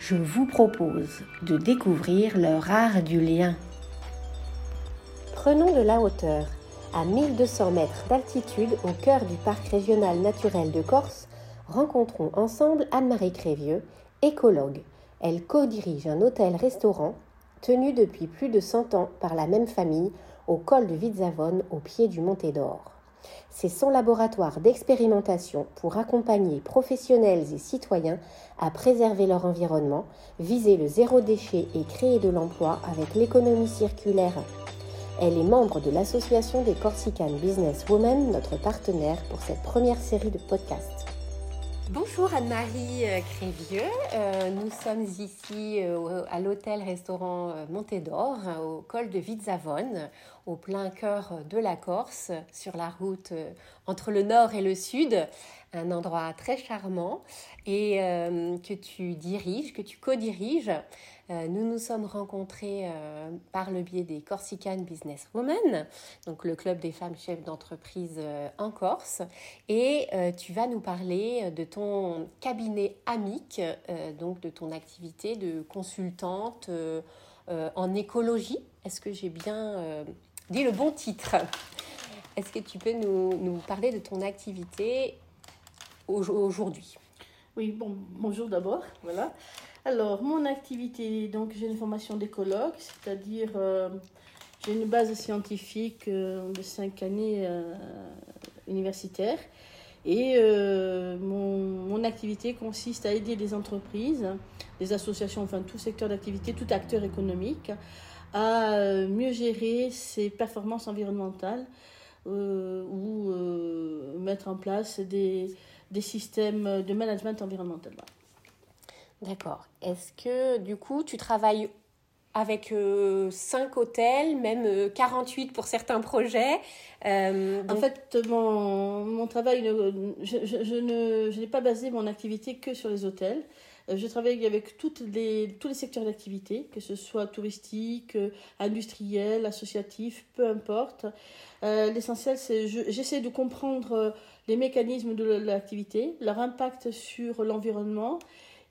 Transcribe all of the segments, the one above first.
Je vous propose de découvrir leur art du lien. Prenons de la hauteur. À 1200 mètres d'altitude, au cœur du parc régional naturel de Corse, rencontrons ensemble Anne-Marie Crévieux, écologue. Elle co-dirige un hôtel-restaurant tenu depuis plus de 100 ans par la même famille au col de Vitzavone au pied du Monté d'Or. C'est son laboratoire d'expérimentation pour accompagner professionnels et citoyens à préserver leur environnement, viser le zéro déchet et créer de l'emploi avec l'économie circulaire. Elle est membre de l'association des Corsican Business Women, notre partenaire pour cette première série de podcasts. Bonjour Anne-Marie euh, Crévieux, euh, nous sommes ici euh, à l'hôtel-restaurant Montédor au col de Vitzavone, au plein cœur de la Corse, sur la route entre le nord et le sud, un endroit très charmant et que tu diriges, que tu co-diriges. Euh, nous nous sommes rencontrés euh, par le biais des Corsican Business Women, donc le club des femmes chefs d'entreprise euh, en Corse. Et tu vas nous parler de ton cabinet amique, donc de ton activité de consultante en écologie. Est-ce que j'ai bien dit le bon titre? Est-ce que tu peux nous parler de ton activité aujourd'hui? Oui, bon, bonjour d'abord. Voilà. Alors, mon activité, donc j'ai une formation d'écologue, c'est-à-dire euh, j'ai une base scientifique euh, de cinq années euh, universitaires. Et mon, mon, activité consiste à aider les entreprises, les associations, enfin tout secteur d'activité, tout acteur économique, à mieux gérer ses performances environnementales ou mettre en place des, des systèmes de management environnemental. D'accord. Est-ce que du coup, tu travailles avec 5 euh, hôtels, même 48 euh, pour certains projets. Euh, en fait, mon, mon travail, je, je, n'ai pas basé mon activité que sur les hôtels. Je travaille avec toutes les, tous les secteurs d'activité, que ce soit touristique, industriel, associatif, peu importe. L'essentiel, c'est j'essaie de comprendre les mécanismes de l'activité, leur impact sur l'environnement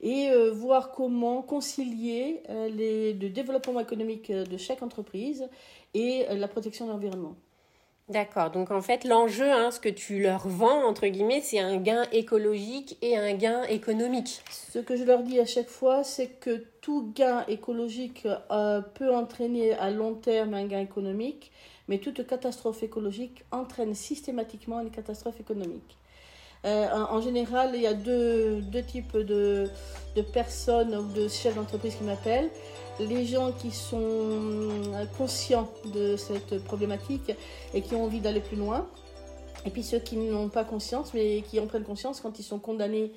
et euh, voir comment concilier euh, les, le développement économique euh, de chaque entreprise et la protection de l'environnement. D'accord, donc en fait l'enjeu, hein, ce que tu leur vends, entre guillemets, c'est un gain écologique et un gain économique. Ce que je leur dis à chaque fois, c'est que tout gain écologique peut entraîner à long terme un gain économique, mais toute catastrophe écologique entraîne systématiquement une catastrophe économique. Euh, en, général, il y a deux, deux types de, de, personnes ou de chefs d'entreprise qui m'appellent. Les gens qui sont conscients de cette problématique et qui ont envie d'aller plus loin. Et puis ceux qui n'ont pas conscience, mais qui en prennent conscience quand ils sont condamnés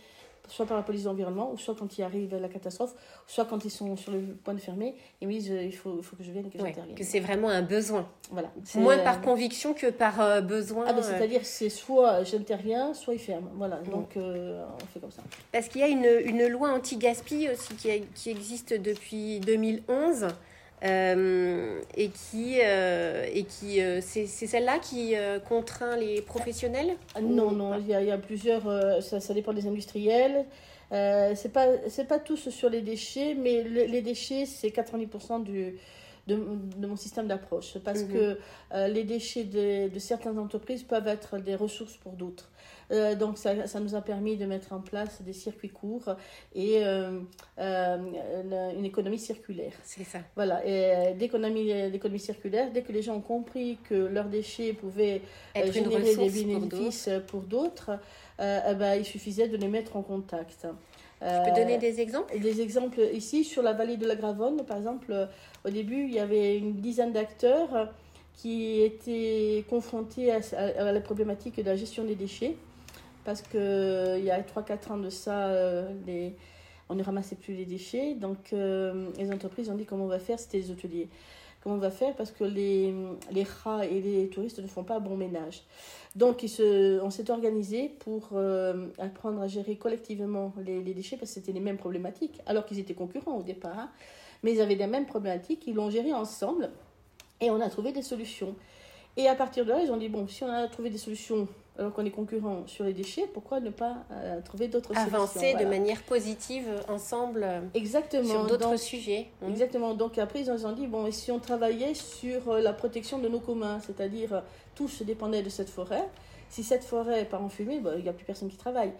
soit par la police de l'environnement, ou soit quand il arrive la catastrophe, soit quand ils sont sur le point de fermer, ils me disent euh, il faut, que je vienne et que j'intervienne. Que c'est vraiment un besoin. Voilà. Moins par conviction que par euh, besoin. Ah ben, c'est-à-dire c'est soit j'interviens, soit ils ferment. Voilà, donc on fait comme ça. Parce qu'il y a une, une loi anti-gaspi aussi qui, qui, existe depuis 2011. Et qui, et qui c'est celle-là qui contraint les professionnels ah, Non, non, il y, a, il y a plusieurs, ça, ça, dépend des industriels. Euh, c'est pas c'est pas tous sur les déchets, mais les déchets c'est 90% du de, de, mon système d'approche parce mhm. que euh, les déchets de, de, certaines entreprises peuvent être des ressources pour d'autres. Euh, donc ça, ça, nous a permis de mettre en place des circuits courts et une, une, économie circulaire. C'est ça. Voilà, et d'économie circulaire, dès que les gens ont compris que leurs déchets pouvaient générer des bénéfices pour d'autres, euh, eh ben, il suffisait de les mettre en contact. Tu peux donner des exemples? Des exemples ici, sur la vallée de la Gravonne, par exemple, au début, il y avait une dizaine d'acteurs qui étaient confrontés à, la problématique de la gestion des déchets. Parce qu'il y a 3-4 ans de ça, euh, on ne ramassait plus les déchets. Donc, euh, les entreprises ont dit comment on va faire, c'était les hôteliers. Comment on va faire? Parce que les, les rats et les touristes ne font pas bon ménage. Donc, se, on s'est organisé pour euh, apprendre à gérer collectivement les, les déchets parce que c'était les mêmes problématiques, alors qu'ils étaient concurrents au départ. Hein. mais ils avaient les mêmes problématiques, ils l'ont géré ensemble et on a trouvé des solutions. Et à partir de là, ils ont dit bon, si on a trouvé des solutions alors qu'on est concurrent sur les déchets, pourquoi ne pas euh, trouver d'autres solutions? Avancer de manière positive ensemble Exactement. sur d'autres sujets. Mmh. Exactement. Donc après, ils ont dit, bon, et si on travaillait sur euh, la protection de nos communs, c'est-à-dire euh, tous dépendaient de cette forêt, si cette forêt part en fumée, bah, il n'y a plus personne qui travaille.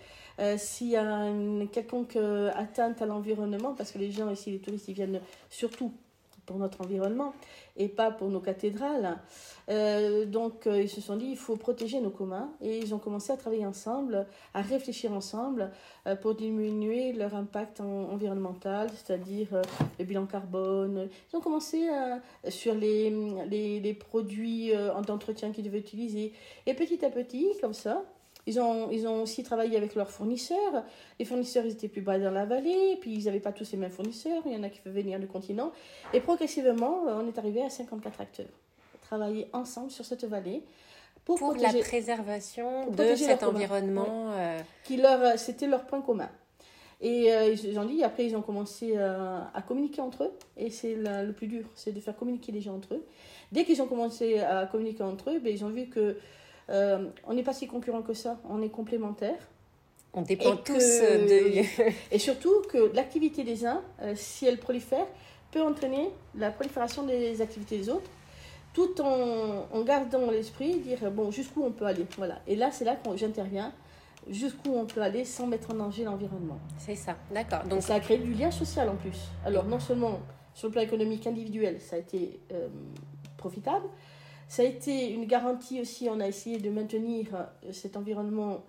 S'il y a une quelconque atteinte à l'environnement, parce que les gens ici, les touristes, ils viennent surtout pour notre environnement et pas pour nos cathédrales. Euh, donc euh, ils se sont dit il faut protéger nos communs et ils ont commencé à travailler ensemble, à réfléchir ensemble euh, pour diminuer leur impact environnemental, c'est-à-dire le bilan carbone. Ils ont commencé sur les, les, les produits d'entretien qu'ils devaient utiliser et petit à petit, comme ça, ils ont, ils ont aussi travaillé avec leurs fournisseurs. Les fournisseurs, ils étaient plus bas dans la vallée, puis ils n'avaient pas tous les mêmes fournisseurs. Il y en a qui peuvent venir du continent. Et progressivement, euh, on est arrivé à 54 acteurs. Travailler ensemble sur cette vallée. Pour, pour la préservation de cet environnement. Euh, qui leur, euh, c'était leur point commun. Et ils ont dit, après, ils ont commencé à communiquer entre eux. Et c'est le plus dur, c'est de faire communiquer les gens entre eux. Dès qu'ils ont commencé à communiquer entre eux, ben, ils ont vu que euh, on n'est pas si concurrents que ça, on est complémentaires. On dépend tous de... et surtout que l'activité des uns, euh, si elle prolifère, peut entraîner la prolifération des activités des autres, tout en, en gardant l'esprit, dire bon, jusqu'où on peut aller. Voilà. Et là, c'est là que j'interviens jusqu'où on peut aller sans mettre en danger l'environnement. C'est ça, d'accord. Donc ça a créé du lien social en plus. Alors non seulement sur le plan économique individuel, ça a été euh, profitable, ça a été une garantie aussi, on a essayé de maintenir euh, cet environnement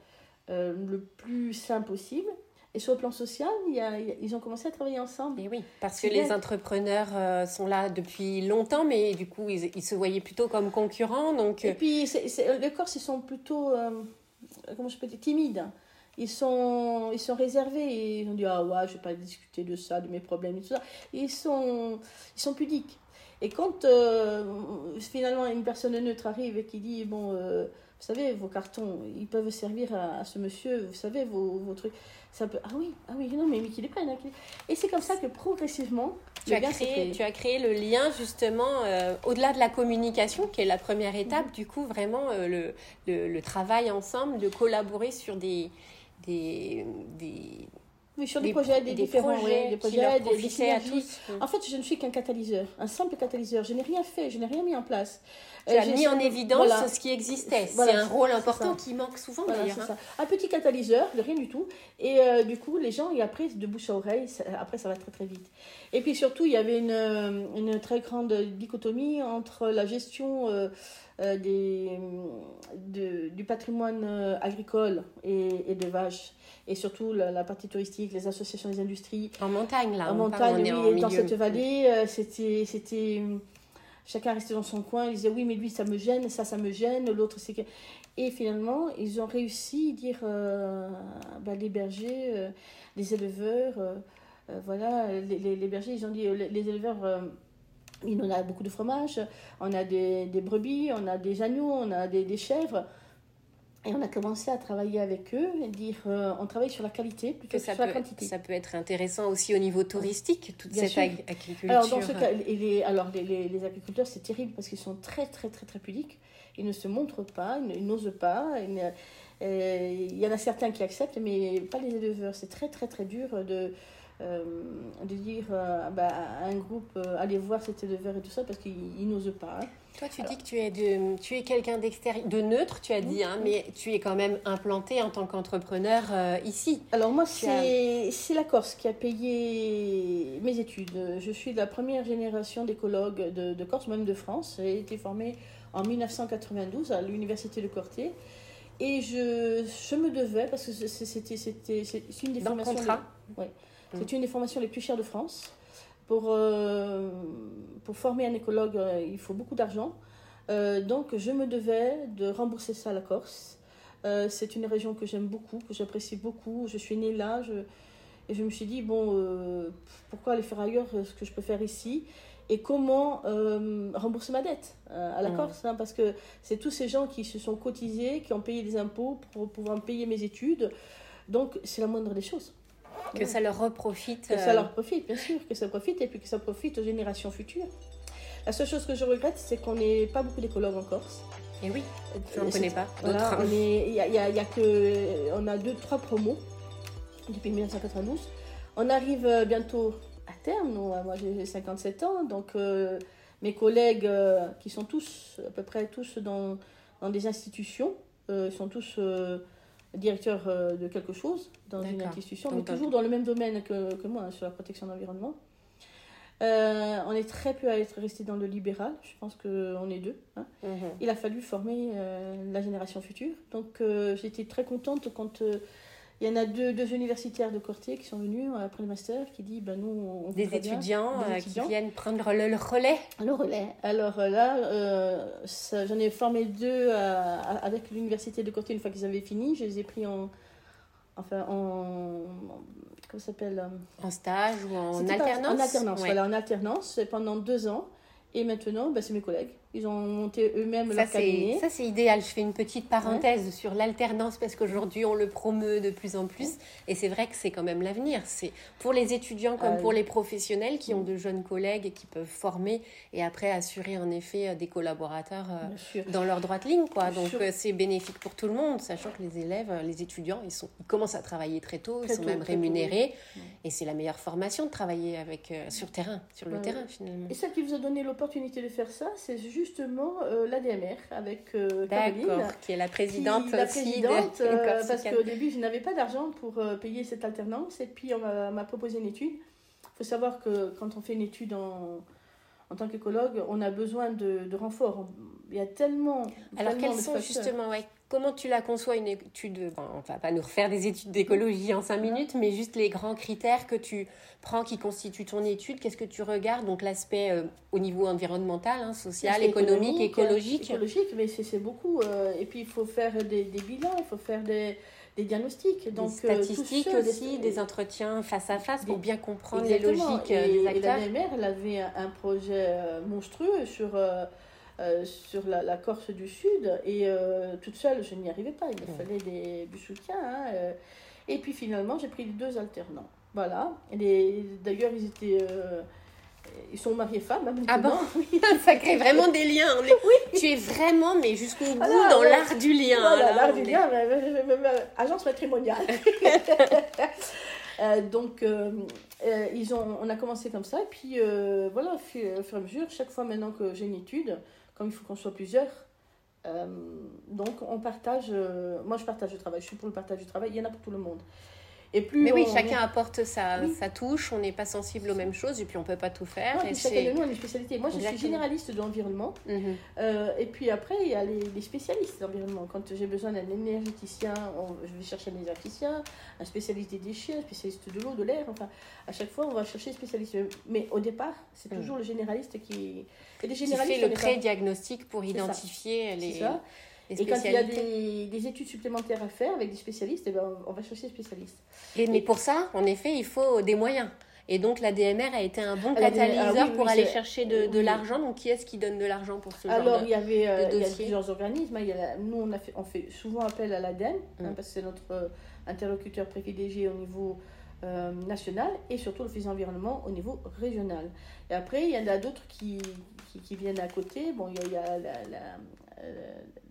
euh, le plus sain possible. Et sur le plan social, il y a, ils ont commencé à travailler ensemble. Et oui, parce que les entrepreneurs euh, sont là depuis longtemps, mais du coup, ils, ils, se voyaient plutôt comme concurrents. Donc... Et puis, les Corses, ils sont plutôt, comment je peux dire, timides. Ils sont, ils sont réservés et ils ont dit Ah ouais, je vais pas discuter de ça, de mes problèmes et tout ça. Ils sont, ils sont pudiques. Et quand euh, finalement une personne neutre arrive et qui dit Bon, euh, vous savez, vos cartons, ils peuvent servir à, ce monsieur, vous savez, vos, vos, trucs. Ça peut, ah oui, ah oui, non, mais, mais qu'il les prenne. Et c'est comme ça que progressivement, tu as, créé, tu as créé le lien justement euh, au-delà de la communication, qui est la première étape, du coup, vraiment le, le, le, travail ensemble, de collaborer sur des, des, des oui, sur des, projets, des, différents projets, des projets, des, des à tous. En fait, je ne suis qu'un catalyseur, un simple catalyseur. Je n'ai rien fait, je n'ai rien mis en place. Tu as euh, mis en évidence ce qui existait. c'est un rôle important qui manque souvent d'ailleurs. Hein. Un petit catalyseur, de rien du tout. Et euh, du coup, les gens, et après, de bouche à oreille, après, ça va très très vite. Et puis surtout, il y avait une, euh, une très grande dichotomie entre la gestion des, de, du patrimoine agricole et, et de vaches et surtout la, partie touristique, les associations des industries. En montagne, là. En montagne, oui, dans cette vallée, euh, c'était, c'était, chacun restait dans son coin, il disait oui, mais lui, ça me gêne, ça, ça me gêne, l'autre, c'est que... Et finalement, ils ont réussi à dire, euh, bah, les bergers, euh, les éleveurs, voilà, les, les, bergers, ils ont dit, les, éleveurs... il en a beaucoup de fromage, on a des, des, brebis, on a des agneaux, on a des, des chèvres Et on a commencé à travailler avec eux et dire euh, on travaille sur la qualité plutôt que, ça sur peut, la quantité. Ça peut être intéressant aussi au niveau touristique, toute Bien cette sûr. agriculture. Alors, dans ce cas, et les, alors les, les, les agriculteurs, c'est terrible parce qu'ils sont très, très, très, très pudiques. Ils ne se montrent pas, ils, n'osent pas. ils ne- euh, Il y en a certains qui acceptent, mais pas les éleveurs. C'est très, très, très dur de, euh, de dire euh, bah, à un groupe euh, allez voir cet éleveur et tout ça parce qu'ils ils n'osent pas. hein. Toi, tu dis que tu es, de, tu es quelqu'un d'extérieur, de neutre, tu as dit, hein, mais tu es quand même implanté en tant qu'entrepreneur euh, ici. Alors moi, as- c'est c'est la Corse qui a payé mes études. Je suis de la première génération d'écologues de, de Corse, même de France. J'ai été formée en 1992 à l'université de Corté. Et je, je me devais, parce que c'était une des Dans formations... contrat les- ouais. Mm. C'est une des formations les plus chères de France. Pour, euh, pour former un écologue, euh, il faut beaucoup d'argent. Euh, donc je me devais de rembourser ça à la Corse. Euh, c'est une région que j'aime beaucoup, que j'apprécie beaucoup. Je suis née là. Je, et je me suis dit, bon, pourquoi aller faire ailleurs ce que je peux faire ici? Et comment euh, rembourser ma dette euh, à la Mm. Corse hein, Parce que c'est tous ces gens qui se sont cotisés, qui ont payé des impôts pour pouvoir payer mes études. Donc c'est la moindre des choses. Que ça leur reprofite. Que euh, ça leur profite, bien sûr, que ça profite et puis que ça profite aux générations futures. La seule chose que je regrette, c'est qu'on n'ait pas beaucoup d'écologues en Corse. Et oui, je n'en Euh, connais pas Voilà, on est, y a, il y a- il y a que, on a deux, trois promos depuis 1992. On arrive euh, bientôt à terme. nous, euh, moi, j'ai 57 ans, donc euh, mes collègues euh, qui sont tous, à peu près tous dans, dans des institutions, euh, sont tous directeurs euh, de quelque chose dans une institution, Donc, mais toujours dans le même domaine que, que moi, hein, sur la protection de l'environnement. Euh, on est très peu à être resté dans le libéral. Je pense qu'on est deux. hein. Mhm. Il a fallu former euh, la génération future. Donc euh, j'étais très contente quand il y en a deux, deux universitaires de Corté qui sont venus euh, après le master qui dit ben nous on Des bien étudiants, des euh, étudiants. qui viennent prendre le, le relais. le relais. Alors euh, là, euh, j'en ai formé deux à- à- avec l'université de Corté une fois qu'ils avaient fini. Je les ai pris en enfin en comment s'appelle En stage ou en alternance En alternance, Ouais. voilà, en alternance pendant deux ans. Et maintenant, ben, c'est mes collègues. Ils ont monté eux-mêmes leur cabinet. ça, c'est idéal. Je fais une petite parenthèse sur l'alternance parce qu'aujourd'hui, on le promeut de plus en plus. Et c'est vrai que c'est quand même l'avenir. C'est pour les étudiants comme Ah, pour les professionnels qui ont de jeunes collègues et qui peuvent former et après assurer en effet euh, des collaborateurs euh, dans leur droite ligne. Quoi. Bien Donc euh, c'est bénéfique pour tout le monde, sachant que les élèves, les étudiants, ils, sont, ils commencent à travailler très tôt, ils sont tôt, même tôt, rémunérés. oui. Et c'est la meilleure formation de travailler avec, euh, sur terrain, sur le Ouais. terrain finalement. Et celle qui vous a donné l'opportunité de faire ça, c'est justement euh, l'ADMR avec euh, Caroline. Qui est la présidente qui- la aussi présidente, de euh, parce qu'au début, je n'avais pas d'argent pour euh, payer cette alternance. Et puis, on m'a proposé une étude. Il faut savoir que quand on fait une étude en, en tant qu'écologue, on a besoin de, de renforts. Il y a tellement. Alors, quels sont facteurs. justement, ouais, comment tu la conçois une étude bon, On va pas nous refaire des études d'écologie en cinq minutes, mais juste les grands critères que tu prends qui constituent ton étude. Qu'est-ce que tu regardes Donc, l'aspect euh, au niveau environnemental, hein, social, économique, écologique. Écologique, mais c'est beaucoup. euh, et puis, il faut faire des, des bilans, il faut faire des, des diagnostics. Donc, des euh, statistiques aussi, des entretiens face à face pour bien comprendre les logiques et, des et acteurs. la DMR, elle avait un, un projet monstrueux sur, euh, sur la, la Corse du Sud. Et euh, toute seule, je n'y arrivais pas. Il me fallait des, du soutien. hein, euh. et puis finalement, j'ai pris deux alternants. Voilà. Les- D'ailleurs, ils étaient. ils sont mariés femmes hein, Ah bon? Oui. Ça crée vraiment des liens. On est- Tu es vraiment, mais jusqu'au bout, Voilà, dans ouais. l'art du lien. Voilà, l'art du est- lien, agence matrimoniale. Euh, donc, euh, euh, ils ont, on a commencé comme ça, et puis voilà, au fur et à mesure, chaque fois maintenant que j'ai une étude, comme il faut qu'on soit plusieurs, euh, donc on partage, euh, moi je partage le travail, je suis pour le partage du travail, il y en a pour tout le monde. Et plus Mais oui, on- chacun apporte sa, Oui. sa touche, on n'est pas sensible aux mêmes choses et puis on peut pas tout faire. Et puis chacun de nous a une spécialité. Moi, je Exactement. suis généraliste de l'environnement. Mhm. Euh, et puis après, il y a les, les spécialistes de l'environnement. Quand j'ai besoin d'un énergéticien, on- je vais chercher un énergéticien, un spécialiste des déchets, un spécialiste de l'eau, de l'air. Enfin, à chaque fois, on va chercher des spécialistes. Mais au départ, c'est Mm. toujours le généraliste qui. Et les Qui fait le pré-diagnostic pour identifier les, Et quand il y a des, des études supplémentaires à faire avec des spécialistes, eh ben, on va chercher des spécialistes. Et- mais pour ça, en effet, il faut des moyens. Et donc la DMR a été un bon catalyseur pour aller chercher de, l'argent. Donc qui est-ce qui donne de l'argent pour ce Alors, genre de, il y avait euh, il y a plusieurs organismes. Il y a nous, on, a fait, on fait souvent appel à l'ADEME, hein, mm. parce que c'est notre euh, interlocuteur privilégié au niveau euh, national et surtout l'Office environnement au niveau régional. Et après, il y en a d'autres qui, qui, viennent à côté. Bon, il y a, la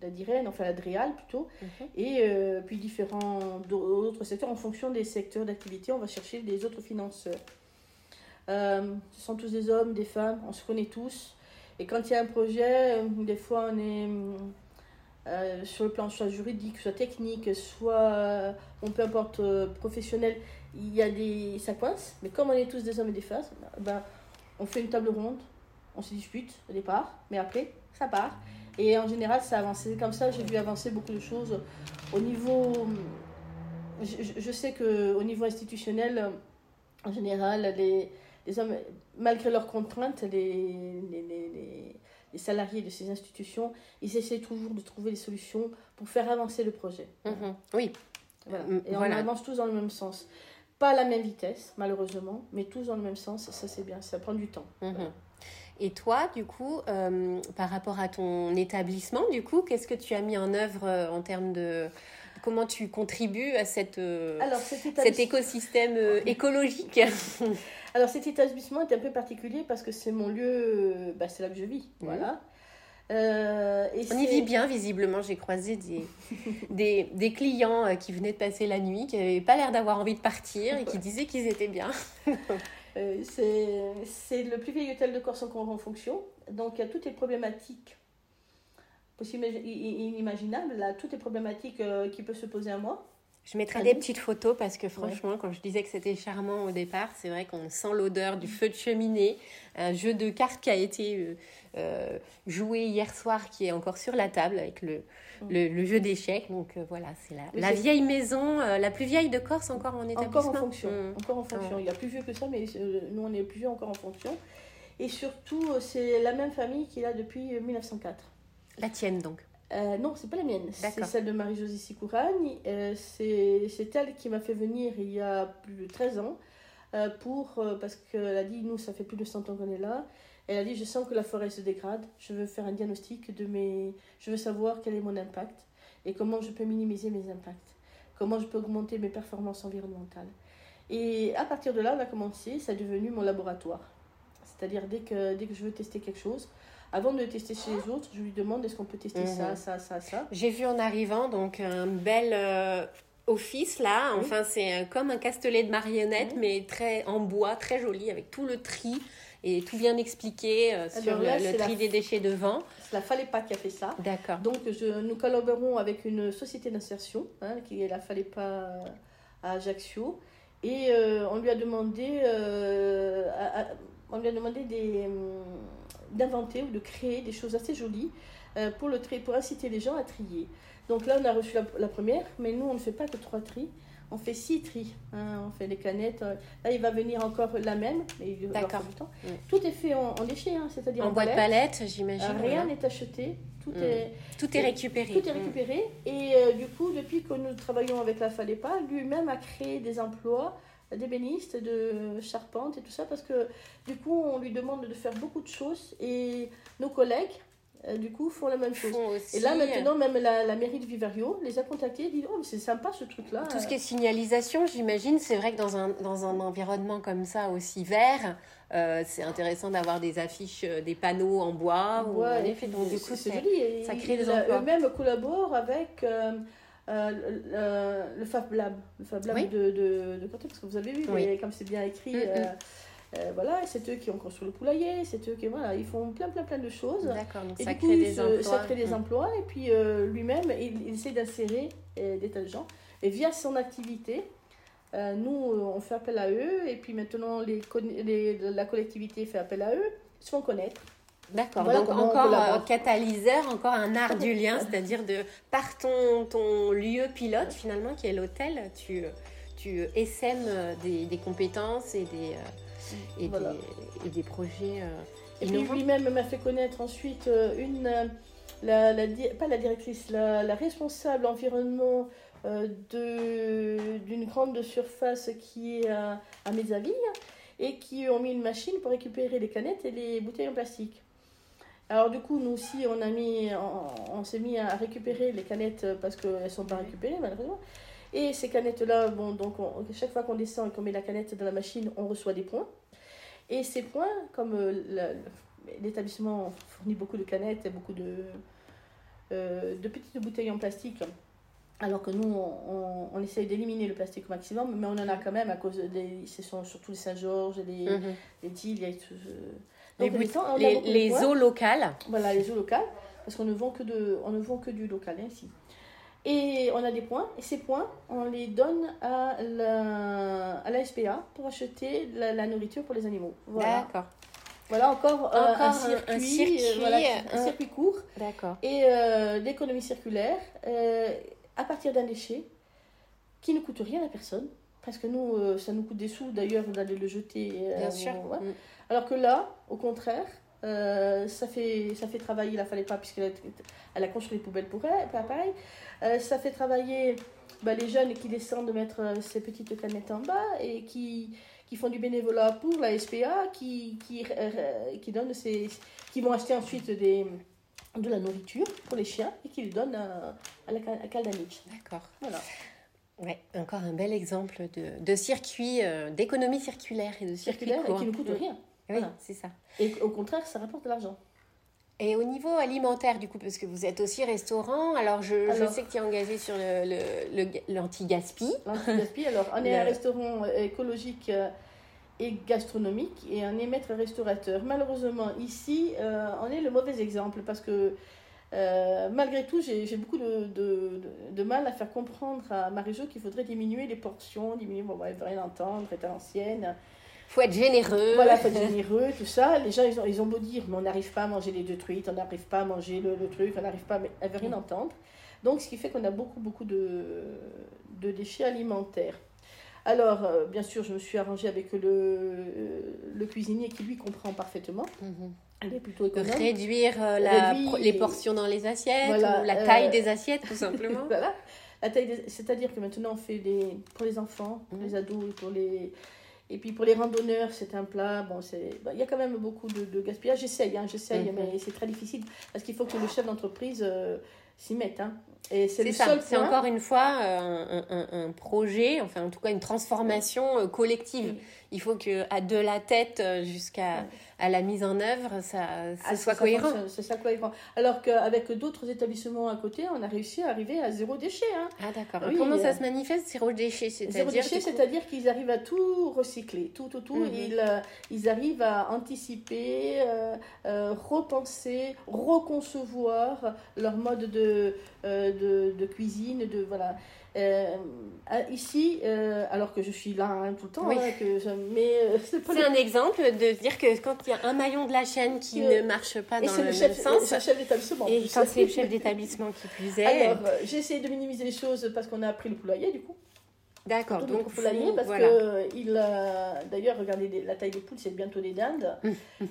DIREN, enfin la DREAL plutôt, mm-hmm. et puis différents autres secteurs. En fonction des secteurs d'activité, on va chercher des autres financeurs. Euh, ce sont tous des hommes, des femmes, on se connaît tous. Et quand il y a un projet, euh, des fois on est euh, sur le plan soit juridique, soit technique, soit, on peu importe, professionnel, il y a des, ça coince. Mais comme on est tous des hommes et des femmes, ben, on fait une table ronde, on se dispute au départ, mais après, ça part. Et en général, ça avance. C'est comme ça, j'ai vu avancer beaucoup de choses. Au niveau. Je, je sais qu'au niveau institutionnel, en général, les, les hommes, malgré leurs contraintes, les, les, les, salariés de ces institutions, ils essaient toujours de trouver des solutions pour faire avancer le projet. Mhm. Oui. Euh, et on avance tous dans le même sens. Pas à la même vitesse, malheureusement, mais tous dans le même sens, ça c'est bien, ça prend du temps. Mhm. Et toi, du coup, euh, par rapport à ton établissement, du coup, qu'est-ce que tu as mis en œuvre euh, en termes de, comment tu contribues à cette, Alors, cet, écosystème écologique? Alors cet établissement est un peu particulier parce que c'est mon lieu, bah, c'est là que je vis. Voilà. Euh, et On y vit bien, visiblement. J'ai croisé des, des, des, clients euh, qui venaient de passer la nuit, qui n'avaient pas l'air d'avoir envie de partir et qui disaient qu'ils étaient bien. Euh, c'est le plus vieil hôtel de Corse encore en fonction. Donc, il y a toutes les problématiques possibles inimaginables, là, toutes les problématiques euh, qui peuvent se poser à moi. Je mettrai des petites photos parce que franchement, quand je disais que c'était charmant au départ, c'est vrai qu'on sent l'odeur du feu de cheminée, un jeu de cartes qui a été euh, euh, joué hier soir qui est encore sur la table avec le, mm. le, jeu d'échecs. Donc euh, voilà, c'est la, la vieille maison, la plus vieille de Corse encore en établissement. Encore en fonction. Mm. Encore en fonction. Il y a plus vieux que ça, mais nous on est plus vieux encore en fonction. Et surtout, c'est la même famille qui est là depuis 1904. La tienne donc euh, non, c'est pas la mienne. C'est celle de Marie-Josée Sikourani. Euh, c'est elle qui m'a fait venir il y a plus de 13 ans. Euh, pour, euh, parce qu'elle a dit, nous, ça fait plus de 100 ans qu'on est là. Elle a dit, je sens que la forêt se dégrade. Je veux faire un diagnostic de mes... Je veux savoir quel est mon impact et comment je peux minimiser mes impacts. Comment je peux augmenter mes performances environnementales. Et à partir de là, on a commencé. Ça est devenu mon laboratoire. C'est-à-dire, dès que, dès que je veux tester quelque chose, avant de le tester chez les autres, je lui demande est-ce qu'on peut tester ça, mhm. ça, ça, ça. J'ai vu en arrivant donc un bel euh, office là. Enfin, c'est euh, comme un castelet de marionnettes, mhm. mais très en bois, très joli, avec tout le tri et tout bien expliqué euh, sur le, tri des déchets devant. C'est la Falepa qui a fait ça. D'accord. Donc, je, nous collaborons avec une société d'insertion, hein, qui est la Falepa à Ajaccio. Et on lui a demandé, on lui a demandé des, hum, d'inventer ou de créer des choses assez jolies euh, pour, le tri, pour inciter les gens à trier. Donc là, on a reçu la, première, mais nous, on ne fait pas que trois tris. On fait six tris. Hein. on fait les canettes. Euh, là, il va venir encore la même. Mais il D'accord. Tout est fait en, déchets, hein, c'est-à-dire en, boîte palette, j'imagine. Euh, rien n'est acheté. Tout, mm. est, tout est récupéré. Tout est récupéré. Et du coup, depuis que nous travaillons avec la Falepa, lui-même a créé des emplois d'ébéniste, de charpente et tout ça, parce que du coup, on lui demande de faire beaucoup de choses et nos collègues, euh, du coup, font la même chose. et là, maintenant, même la, la, mairie de Vivario les a contactés et dit Oh, c'est sympa ce truc-là. Tout ce qui est signalisation, j'imagine, c'est vrai que dans un, dans un environnement comme ça, aussi vert, euh, c'est intéressant d'avoir des affiches, euh, des panneaux en bois. ou en effet, donc du coup, c'est joli. ça crée des emplois. Eux-mêmes collaborent avec. Euh, le, Fab Lab, le Fab Lab de, de, de parce que vous avez vu, comme c'est bien écrit, mm, mm. Euh, euh, voilà, c'est eux qui ont construit le poulailler, c'est eux qui, voilà, ils font plein, plein, plein de choses. D'accord, donc et ça, crée des emplois. ça crée des mm. emplois, et puis lui-même, il, essaie d'insérer des tas de gens. Et via son activité, nous, on fait appel à eux, et puis maintenant, les, les, la collectivité fait appel à eux, ils se font connaître. D'accord, donc encore un catalyseur, encore un art du lien, c'est-à-dire de par ton, ton lieu pilote finalement qui est l'hôtel, tu, tu essaimes des, des compétences et des, euh, et, des, et des, projets euh, Et puis lui-même m'a fait connaître ensuite euh, une, la, la, pas la directrice, la, la responsable environnement d'une grande surface qui est à, à Mézaville et qui ont mis une machine pour récupérer les canettes et les bouteilles en plastique. Alors du coup, nous aussi, on, a mis, on, on s'est mis à récupérer les canettes parce qu'elles ne sont pas récupérées malheureusement. Et ces canettes-là, bon, donc on- chaque fois qu'on descend et qu'on met la canette dans la machine, on reçoit des points. Et ces points, comme euh, l'établissement fournit beaucoup de canettes et beaucoup de, euh, de petites bouteilles en plastique, alors que nous, on, on, on essaye d'éliminer le plastique au maximum, mais on en a quand même à cause des. Ce sont surtout les Saint-Georges, les, Mhm. les y a tout, euh, donc, on les- points. eaux locales. Voilà, les eaux locales, parce qu'on ne vend que, de, on ne vend que du local hein, ici. Et on a des points, et ces points, on les donne à la, à la SPA pour acheter la, la nourriture pour les animaux. Voilà, D'accord. voilà encore, euh, Encore un, un- circuit, un circuit, euh, voilà, un un- circuit court D'accord. et euh, d'économie circulaire à partir d'un déchet qui ne coûte rien à personne. Parce que nous, euh, ça nous coûte des sous d'ailleurs d'aller le jeter. euh, Bien sûr. Mm. Alors que là, au contraire, euh, ça, fait, ça fait travailler la fallait pas puisqu'elle a, elle a construit les poubelles pour elle, pas pareil. Euh, ça fait travailler bah, les jeunes qui descendent de mettre ces petites canettes en bas et qui, qui font du bénévolat pour la SPA, qui, qui, qui, donnent ces, qui vont acheter ensuite des, de la nourriture pour les chiens et qui les donnent à, à la à. D'accord. Voilà. Ouais, encore un bel exemple de, de circuit, euh, d'économie circulaire et de circuit Circulaire court. qui ne coûte rien. Oui, Voilà. c'est ça. Et au contraire, ça rapporte de l'argent. Et au niveau alimentaire, du coup, parce que vous êtes aussi restaurant, alors je, sais que tu es engagé sur le, le, le- l'anti-gaspi. L'anti-gaspi, alors on est un restaurant euh, écologique euh, et gastronomique et on est maître restaurateur. Malheureusement, ici, euh, on est le mauvais exemple parce que euh, malgré tout, j'ai beaucoup de, de, de- de mal à faire comprendre à Marie-Jo qu'il faudrait diminuer les portions, diminuer, bon, bah, elle veut rien entendre, elle est à l'ancienne. faut être généreux. Voilà, faut être généreux, tout ça. Les gens, ils ont, ils ont beau dire, mais on n'arrive pas à manger les deux truites, on n'arrive pas à manger le, le truc, on n'arrive pas, mais elle veut rien entendre. Donc, ce qui fait qu'on a beaucoup, beaucoup de, de déchets alimentaires. Alors, euh, bien sûr, je me suis arrangée avec le, le cuisinier qui, lui, comprend parfaitement. Mhm. Il est plutôt économe. Réduire euh, la, Réduire pro- les et- portions dans les assiettes Voilà, ou la euh, taille des assiettes, tout simplement. voilà. La taille des- C'est-à-dire que maintenant, on fait des... pour les enfants, pour Mhm. les ados et pour les... Et puis pour les randonneurs, c'est un plat. Bon, c'est... bah, il y a quand même beaucoup de, de gaspillage. J'essaye, hein, j'essaye, Mhm. mais c'est très difficile parce qu'il faut que le chef d'entreprise euh, s'y mette. Hein. Et c'est ça, c'est encore une fois euh, un, un- un projet, enfin en tout cas une transformation euh, collective. Oui. Il faut que à de la tête euh, jusqu'à à la mise en œuvre, ça, ça Ah, soit cohérent. C'est ça cohérent. Alors qu'avec d'autres établissements à côté, on a réussi à arriver à zéro déchet. Hein. Ah d'accord. Oui, Comment euh, ça se manifeste zéro déchet? Zéro déchet, coup- c'est-à-dire qu'ils arrivent à tout recycler, tout, tout, tout. Mhm. Ils, ils arrivent à anticiper, euh, euh, repenser, reconcevoir leur mode de, euh, de, de cuisine, de voilà. Euh, à- ici, euh, alors que je suis là hein, tout le temps, Oui. hein, que je- mais euh, c'est pas C'est le- un exemple de dire que quand il y a un maillon de la chaîne qui ne marche pas et dans c'est le le même sens, c'est le chef d'établissement. en et quand c'est le chef d'établissement qui plus est, Alors, j'ai essayé de minimiser les choses parce qu'on a appris le poulailler du coup. d'accord. Donc le poulailler parce voilà. que il a d'ailleurs regardez la taille des poules, c'est bientôt des dindes.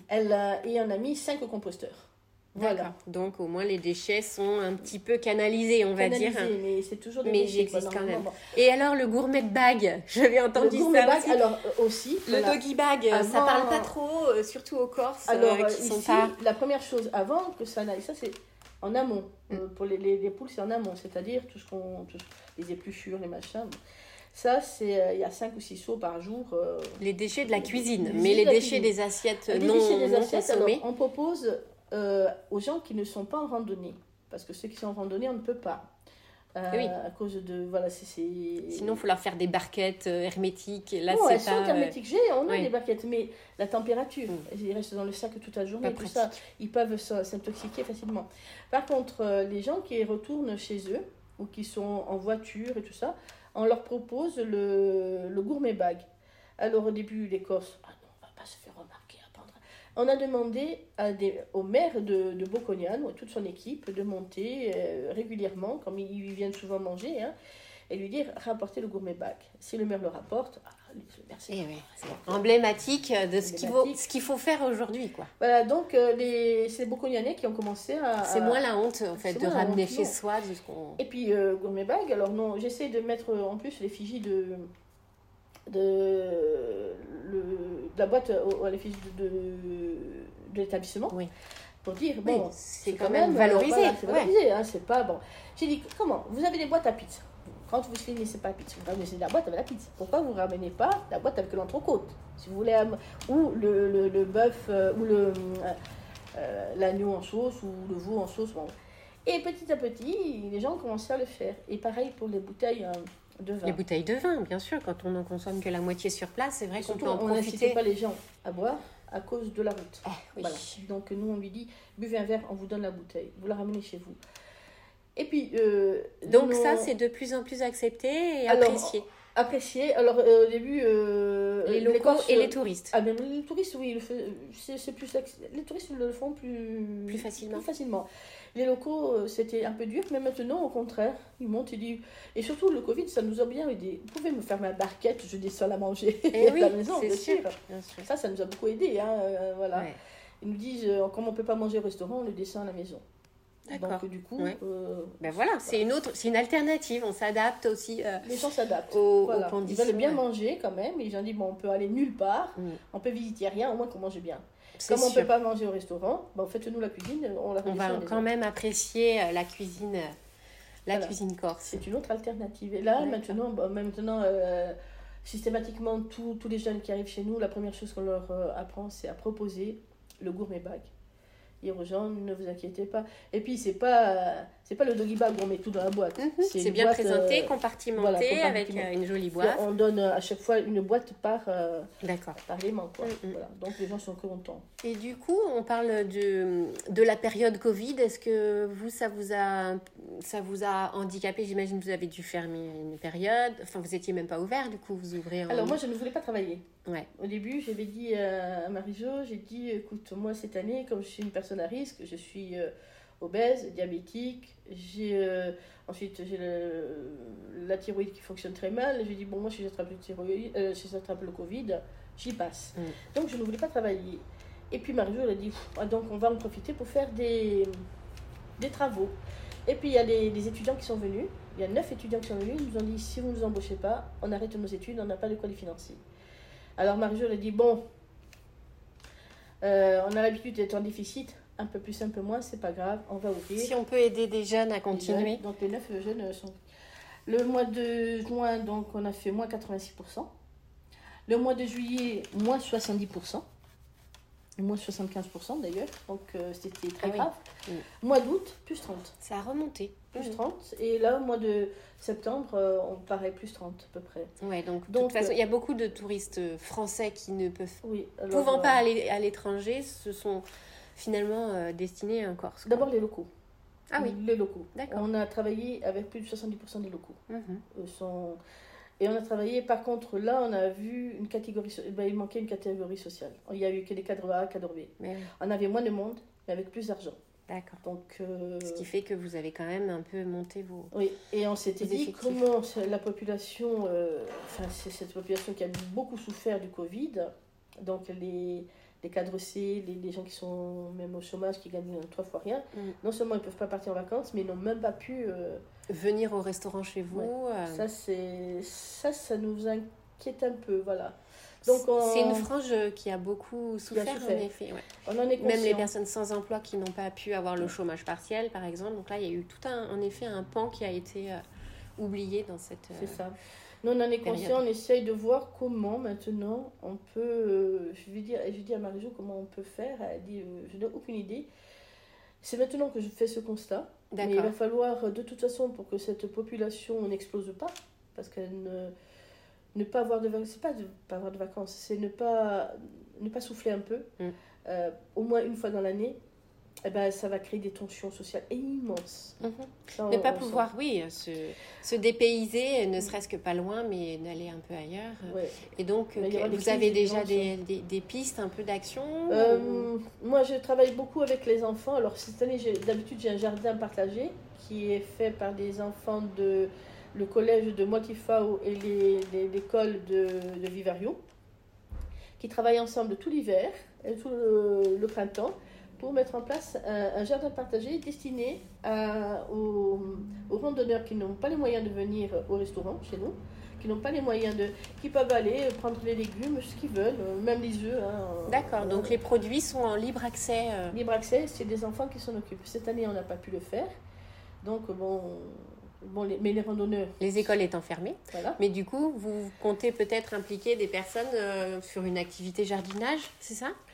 Elle a- et on a mis cinq composteurs. Voilà. Donc au moins les déchets sont un petit peu canalisés, on va dire. mais c'est toujours des Mais déchets, j'existe quoi, quand même. Et alors le gourmet bag, j'avais Le entendu gourmet ça bag, aussi. alors euh, aussi. Le voilà. doggy bag, euh, ça Avant- parle pas trop, euh, surtout aux Corses Alors euh, qui sont pas. la première chose avant que ça n'aille, ça c'est en amont. Mm. Euh, pour les, les, les poules, c'est en amont, c'est-à-dire tout ce qu'on, les épluchures, les machins. bon. Ça, c'est euh, il y a 5 ou 6 seaux par jour. euh, Les déchets de la cuisine, mais les déchets cuisine. des assiettes Les non, déchets des non assiettes, alors, on propose euh, aux gens qui ne sont pas en randonnée. Parce que ceux qui sont en randonnée, on ne peut pas. Euh, Oui. À cause de. Voilà, c'est. Sinon, il faut leur faire des barquettes euh, hermétiques. Et là, non, elles sont pas. euh, hermétiques. J'ai, on a oui. des barquettes, mais la température, Mm. ils restent dans le sac toute la journée, Pas tout ça, ils peuvent s'intoxiquer facilement. Par contre, euh, les gens qui retournent chez eux ou qui sont en voiture et tout ça, on leur propose le, le gourmet bag. Alors au début, l'Écosse, ah non, on va pas se faire remarquer. On a demandé à des, au maire de, de Bocognan, toute son équipe, de monter euh, régulièrement, comme ils, ils viennent souvent manger, hein, et lui dire rapportez le gourmet bag. Si le maire le rapporte, ah, le maire c'est Eh oui, emblématique de ce qu'il faut, Emblématique. ce qu'il faut faire aujourd'hui, quoi. Voilà, donc euh, les, c'est les Bocognanais qui ont commencé à. C'est à- moins la honte, en fait, c'est de ramener honte, chez non. soi de ce qu'on. Et puis euh, Gourmet Bag, alors non, j'essaie de mettre en plus l'effigie de, de, le, de la boîte au- à l'effigie de, de, de l'établissement Oui. pour dire Oui, bon, c'est quand même euh, valorisé, voilà, c'est ouais. hein, c'est pas bon. J'ai dit comment Vous avez des boîtes à pizza. Quand vous finissez pas la pizza, vous ramenez la boîte avec la pizza. Pourquoi vous ramenez pas la boîte avec l'entrecôte Si vous voulez am- ou le, le, le bœuf euh, ou le euh, euh, l'agneau en sauce ou le veau en sauce. bon. Et petit à petit, les gens ont commencé à le faire. Et pareil pour les bouteilles euh, de vin. Les bouteilles de vin, bien sûr, quand on n'en consomme que la moitié sur place, c'est vrai qu'on peut en on pas les gens à boire à cause de la route. Ah, oui. Voilà. Donc nous, on lui dit, buvez un verre, on vous donne la bouteille. Vous la ramenez chez vous. Et puis... euh, Donc nos- ça, c'est de plus en plus accepté et Alors, apprécié. Apprécié. Alors euh, au début... euh, Les locaux Corses- et les touristes. Ah les touristes, oui, c'est plus... Les touristes le font plus... Plus facilement. plus facilement. Les locaux, euh, c'était un peu dur, mais maintenant, au contraire, ils montent, ils disent... Et surtout, le Covid, ça nous a bien aidé. Vous pouvez me faire ma barquette, je descends la manger Eh à oui, la maison, bien sûr. sûr. Bien sûr. Ça, ça nous a beaucoup aidé. Hein, euh, voilà. Ouais. Ils nous disent, comme on ne peut pas manger au restaurant, on le descend à la maison. D'accord. Donc, du coup, Ouais. euh, Ben voilà, c'est une autre, c'est une alternative. On s'adapte aussi euh, les gens s'adaptent. aux, Voilà. aux Ils conditions. veulent bien ouais. manger quand même. Ils ont dit, bon, on peut aller nulle part, Mm. on peut visiter rien, au moins qu'on mange bien. Comme on ne sûr. peut pas manger au restaurant, bon, faites-nous la cuisine, on la On va quand même apprécier euh, la cuisine, euh, la Voilà. cuisine corse. C'est une autre alternative. Et là, maintenant, bon, maintenant euh, systématiquement, tous tous les jeunes qui arrivent chez nous, la première chose qu'on leur apprend, c'est à proposer le gourmet bag. Dire aux gens, ne vous inquiétez pas. Et puis, c'est pas, euh, c'est pas le doggy bag où on met tout dans la boîte. Mhm, C'est bien boîte, présenté, euh, compartimenté, voilà, avec compartiment. euh, une jolie C'est- boîte. On donne euh, à chaque fois une boîte par, euh, D'accord. par aimant. Quoi. Mm, mm. Voilà. Donc, les gens sont contents. Et du coup, on parle de, de la période Covid. Est-ce que vous, ça vous a, ça vous a handicapé? J'imagine que vous avez dû fermer une période. Enfin, vous étiez même pas ouvert, du coup, vous ouvrez en... Alors, moi, je ne voulais pas travailler. Ouais. Au début, j'avais dit euh, à Marie-Jo, j'ai dit, écoute, moi cette année, comme je suis une personne à risque, je suis euh, obèse, diabétique, j'ai euh, ensuite j'ai la thyroïde qui fonctionne très mal. J'ai dit, bon, moi si j'attrape le, thyroïde, euh, si j'attrape le Covid, j'y passe. Mm. Donc je ne voulais pas travailler. Et puis Marie-Jo, elle a dit, ah, donc on va en profiter pour faire des, des travaux. Et puis il y a des, des étudiants qui sont venus, il y a neuf étudiants qui sont venus, ils nous ont dit, si vous ne nous embauchez pas, on arrête nos études, on n'a pas de quoi les financer. Alors Marie-Jo, elle a dit, bon, euh, on a l'habitude d'être en déficit, un peu plus, un peu moins, c'est pas grave, on va ouvrir. Si on peut aider des jeunes à continuer. jeunes, donc les neuf jeunes sont... Le mois de juin, donc on a fait moins 86%. Le mois de juillet, moins 70%. Moins 75% d'ailleurs, donc euh, c'était très Ah grave. Mm. Mois d'août, plus 30. Ça a remonté. Plus Mhm. 30. Et là, au mois de septembre, euh, on paraît plus 30 à peu près. Ouais, donc, de Donc, toute façon, euh, il y a beaucoup de touristes français qui ne peuvent, Oui, alors, pouvant pas aller à l'étranger, se sont finalement euh, destinés à un Corse. D'abord les locaux. Ah oui. Les locaux. D'accord. On a travaillé avec plus de 70% des locaux. Sont... Et on a travaillé, par contre, là, on a vu une catégorie, so- ben, il manquait une catégorie sociale. Il y a eu que des cadres A, cadres B. Mais On avait moins de monde, mais avec plus d'argent. D'accord. Donc, euh, Ce qui fait que vous avez quand même un peu monté vos. oui, et on s'était dit effectifs. comment la population, euh, enfin, c'est cette population qui a beaucoup souffert du Covid, donc les, les cadres C, les, les gens qui sont même au chômage, qui gagnent trois fois rien, Mm. non seulement ils ne peuvent pas partir en vacances, mais ils n'ont même pas pu. euh, Venir au restaurant chez vous. euh, Ça, c'est ça, ça nous inquiète un peu, voilà. Donc, on- C'est une frange qui a beaucoup souffert, souffert. en effet. ouais. On en est. Même les personnes sans emploi qui n'ont pas pu avoir le chômage partiel, par exemple. Donc là, il y a eu tout un, en effet, un pan qui a été euh, oublié dans cette. euh, C'est ça. Nous, on en est conscient, on essaye de voir comment maintenant on peut. euh, je lui dis, je dis à Marie-Jo comment on peut faire. Elle dit euh, Je n'ai aucune idée. C'est maintenant que je fais ce constat. Mais il va falloir, de toute façon, pour que cette population n'explose pas, parce qu'elle ne. Ne pas avoir de vacances, c'est pas de pas avoir de vacances, c'est ne pas, ne pas souffler un peu, Mm. euh, au moins une fois dans l'année, eh ben, ça va créer des tensions sociales immenses. Mhm. Ça, Ne on- pas on sent. pouvoir, oui, euh, se, se dépayser, ne serait-ce que pas loin, mais d'aller un peu ailleurs. Ouais. Et donc, des vous avez déjà gens des, des, des pistes un peu d'action Euh, ou- moi, je travaille beaucoup avec les enfants. Alors, cette année, j'ai- d'habitude, j'ai un jardin partagé qui est fait par des enfants de le collège de Moitifao et l'école de, de Vivario, qui travaillent ensemble tout l'hiver et tout le, le printemps pour mettre en place un, un jardin partagé destiné à- aux, aux randonneurs qui n'ont pas les moyens de venir au restaurant chez nous, qui n'ont pas les moyens de. qui peuvent aller prendre les légumes, ce qu'ils veulent, euh, même les œufs. hein, euh, D'accord, donc euh, les produits sont en libre accès. euh, Libre accès, c'est des enfants qui s'en occupent. Cette année, on n'a pas pu le faire. Donc, bon. bon les, mais les randonneurs, les écoles étant fermées. voilà. Mais du coup, vous comptez peut-être impliquer des personnes euh, sur une activité jardinage, c'est ça? Euh,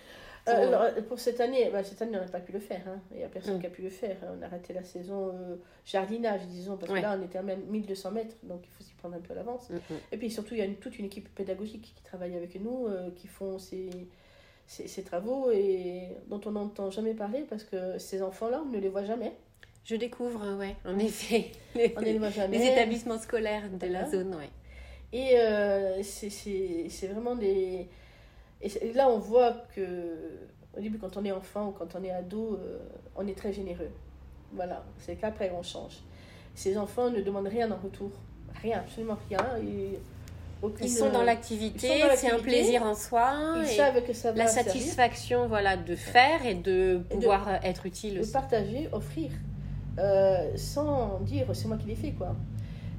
Pour- alors, euh, pour cette année, bah, cette année, on n'a pas pu le faire. hein. Il n'y a personne Mm. qui a pu le faire. On a arrêté la saison euh, jardinage, disons, parce Ouais. que là, on était à même 1200 mètres, donc il faut s'y prendre un peu à l'avance. Mm, mm. Et puis surtout, il y a une- toute une équipe pédagogique qui travaille avec nous, euh, qui font ces, ces, ces travaux et dont on n'entend jamais parler parce que ces enfants-là, on ne les voit jamais. Je découvre, euh, ouais, en effet, les, On ne les voit jamais. les établissements scolaires de la zone, ouais. Et euh, c'est vraiment des. Et là, on voit que, au début, quand on est enfant ou quand on est ado, euh, on est très généreux. Voilà, c'est qu'après, on change. Ces enfants ne demandent rien en retour. Rien, absolument rien. Et aucune- Ils sont dans sont l'activité, c'est un plaisir en soi. Ils et savent que ça va la servir. satisfaction voilà, de faire et de pouvoir euh, être utile de aussi. partager, offrir, euh, sans dire c'est moi qui l'ai fait quoi.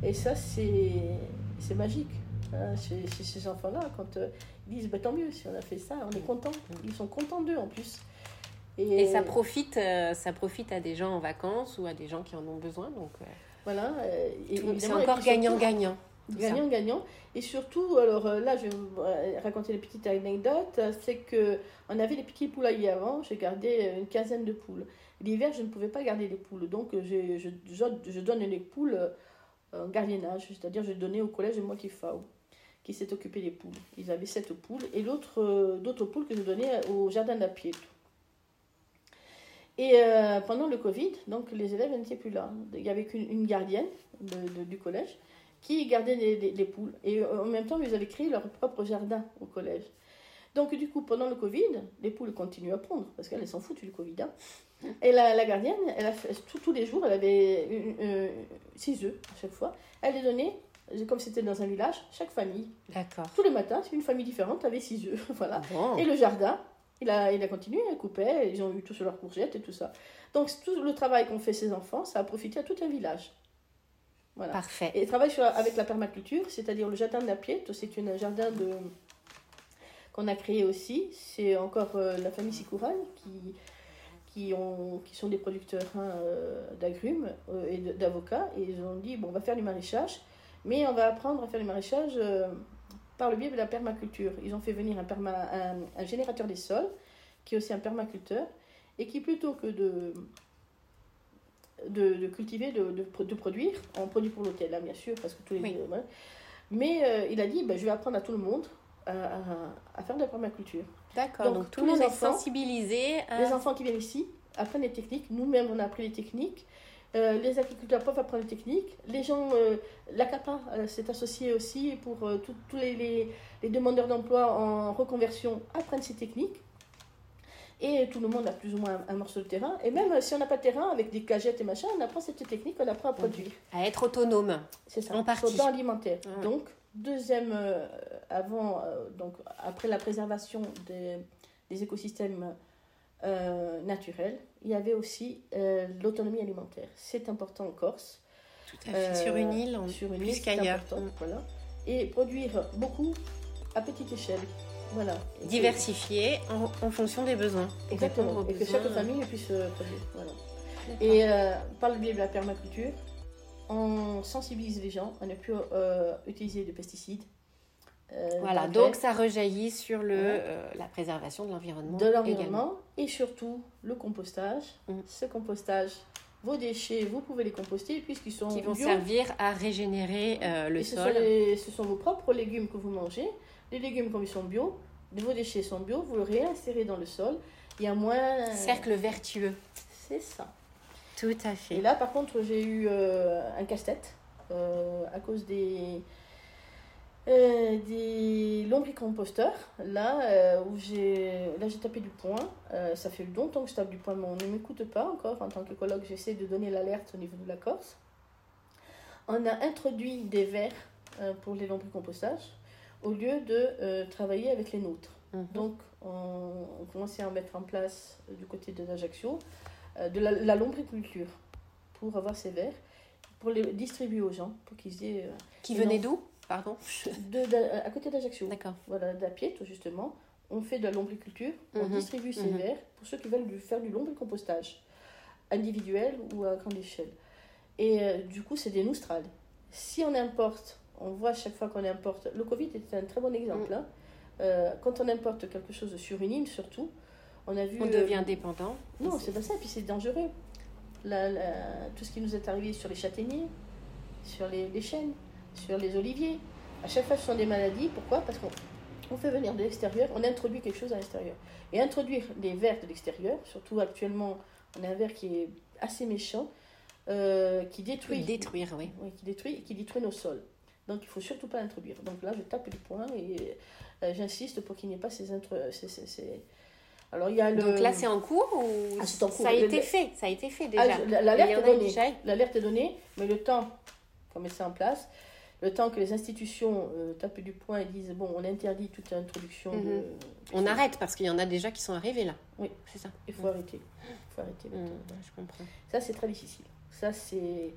Et ça c'est magique. Hein, chez, chez ces enfants-là, quand euh, ils disent bah, tant mieux si on a fait ça, on est content. Ils sont contents d'eux en plus. Et ça profite, euh, ça profite à des gens en vacances ou à des gens qui en ont besoin. Donc, euh, voilà. et c'est et encore gagnant-gagnant. tout ça. Gagnant, gagnant. Et surtout, alors là, je vais vous raconter une petite anecdote. C'est que on avait des petits poulaillers avant. J'ai gardé une quinzaine de poules. L'hiver, je ne pouvais pas garder les poules. Donc, je, je, je, je donne les poules en gardiennage. C'est-à-dire, je donnais au collège moi qui fao qui s'est occupé des poules. Ils avaient sept poules. Et l'autre, euh, d'autres poules que je donnais au jardin de pied. Et euh, pendant le Covid, donc les élèves n'étaient plus là. Il y avait qu'une une gardienne du collège qui gardait les, les- les poules. Et euh, en même temps, ils avaient créé leur propre jardin au collège. Donc, du coup, pendant le Covid, les poules continuent à pondre, parce qu'elles s'en foutent du Covid. hein. Et la, gardienne, elle tous- les jours, elle avait six œufs à chaque fois. Elle les donnait, comme c'était dans un village, chaque famille. D'accord. Tous les matins, une famille différente avait six œufs. voilà. Bon. Et le jardin, il a, il a continué, il coupait, ils ont eu tous leurs courgettes et tout ça. Donc, tout le travail qu'ont fait ces enfants, ça a profité à tout un village. Voilà. Parfait. Et travaille sur, avec la permaculture, c'est-à-dire le jardin de la Piette, c'est un jardin de qu'on a créé aussi. C'est encore euh, la famille Sicoural qui, qui, ont, qui sont des producteurs hein, euh, d'agrumes euh, et d'avocats. Et ils ont dit, bon, on va faire du maraîchage, mais on va apprendre à faire du maraîchage euh, par le biais de la permaculture. Ils ont fait venir un, perma- un, un générateur des sols, qui est aussi un permaculteur, et qui plutôt que de de, de cultiver, de, de, pro- de produire. On produit pour l'hôtel, là, bien sûr, parce que tous les. Oui. euh. Mais euh, il a dit ben, je vais apprendre à tout le monde à, à- à faire de la permaculture. D'accord. Donc, Donc, tout le monde les est sensibilisé. à- Les enfants qui viennent ici apprennent les techniques. Nous-mêmes, on a appris les techniques. Euh, les agriculteurs peuvent apprendre les techniques. Les gens, euh, la CAPA euh, s'est associée aussi pour tous les, les, les demandeurs d'emploi en reconversion apprennent ces techniques. Et tout le monde a plus ou moins un, un morceau de terrain. Et même si on n'a pas de terrain, avec des cagettes et machin, on apprend cette technique, on apprend à produire. à être autonome. C'est ça. En partie. Sur le plan alimentaire. Donc, deuxième, avant, donc, après la préservation des, des écosystèmes naturels, il y avait aussi euh, l'autonomie alimentaire. C'est important en Corse. Tout à fait. Euh, sur une île, en- sur une plus qu'ailleurs. Mm. Voilà. Et produire beaucoup à petite échelle. Voilà. Que- Diversifié en, en fonction des besoins. Exactement. Et que besoins. chaque famille puisse euh, produire. Voilà. Et par le biais de la permaculture, on sensibilise les gens à ne plus utiliser de pesticides. Euh, Voilà, donc ça rejaillit sur le, Ouais. euh, la préservation de l'environnement. de l'environnement et surtout le compostage. Mm. Ce compostage, vos déchets, vous pouvez les composter puisqu'ils sont Qui vont bio. servir à régénérer euh, le Et ce, sol. Sont les- ce sont vos propres légumes que vous mangez. Les légumes, comme ils sont bio, vos déchets sont bio, vous le réinsérez dans le sol. Il y a moins. Cercle vertueux. C'est ça. Tout à Et fait. là, par contre, j'ai eu un casse-tête à cause des, euh, des lombricomposteurs. Là, euh, où j'ai là j'ai tapé du poing. Euh, ça fait longtemps que je tape du poing, mais on ne m'écoute pas encore. En tant qu'écologue, j'essaie de donner l'alerte au niveau de la Corse. On a introduit des verres euh, pour les lombricompostages au lieu de travailler avec les nôtres. Mhm. Donc, on, on commençait à mettre en place du côté de l'Ajaccio de la, la lombriculture pour avoir ces verres, pour les distribuer aux gens, pour qu'ils aient. Qui non. d'où? Pardon de, de- À côté d'Ajaccio. D'accord. Voilà, justement. On fait de la lombriculture. On Mhm. distribue ces Mhm. verres pour ceux qui veulent faire du lombricompostage, individuel ou à grande échelle. Et euh, du coup, c'est des noustrales. Si on importe, on voit à chaque fois qu'on importe. Le Covid est un très bon exemple. Mm. hein. Euh, quand on importe quelque chose sur une île, surtout, on a vu. On euh, devient dépendant. non, c'est pas ça, et puis c'est dangereux. La- la- tout ce qui nous est arrivé sur les châtaigniers, sur les, les chênes, sur les oliviers, à chaque fois ce sont des maladies. Pourquoi? Parce qu'on on fait venir de l'extérieur, on introduit quelque chose à l'extérieur. Et introduire des vers de l'extérieur, surtout actuellement, on a un ver qui est assez méchant, euh, qui détruit, Détruire, oui. oui, qui détruit et qui détruit nos sols. Donc il faut surtout pas l'introduire. Donc là, je tape du poing et euh, j'insiste pour qu'il n'y ait pas ces, intro- ces, ces- ces- Alors il y a le... Donc là, c'est en cours ou Ah, en cours. ça a Le- été fait Ça a été fait Ah, déjà. L'alerte est donnée. L'alerte est donnée, mais le temps qu'on met ça en place, le temps que les institutions euh, tapent du poing et disent bon, on interdit toute introduction de. Mhm. On arrête parce qu'il y en a déjà qui sont arrivés là. Oui. C'est ça. Il faut arrêter. Il faut arrêter. Mm, maintenant. je comprends. Ça, c'est très difficile. Ça, c'est.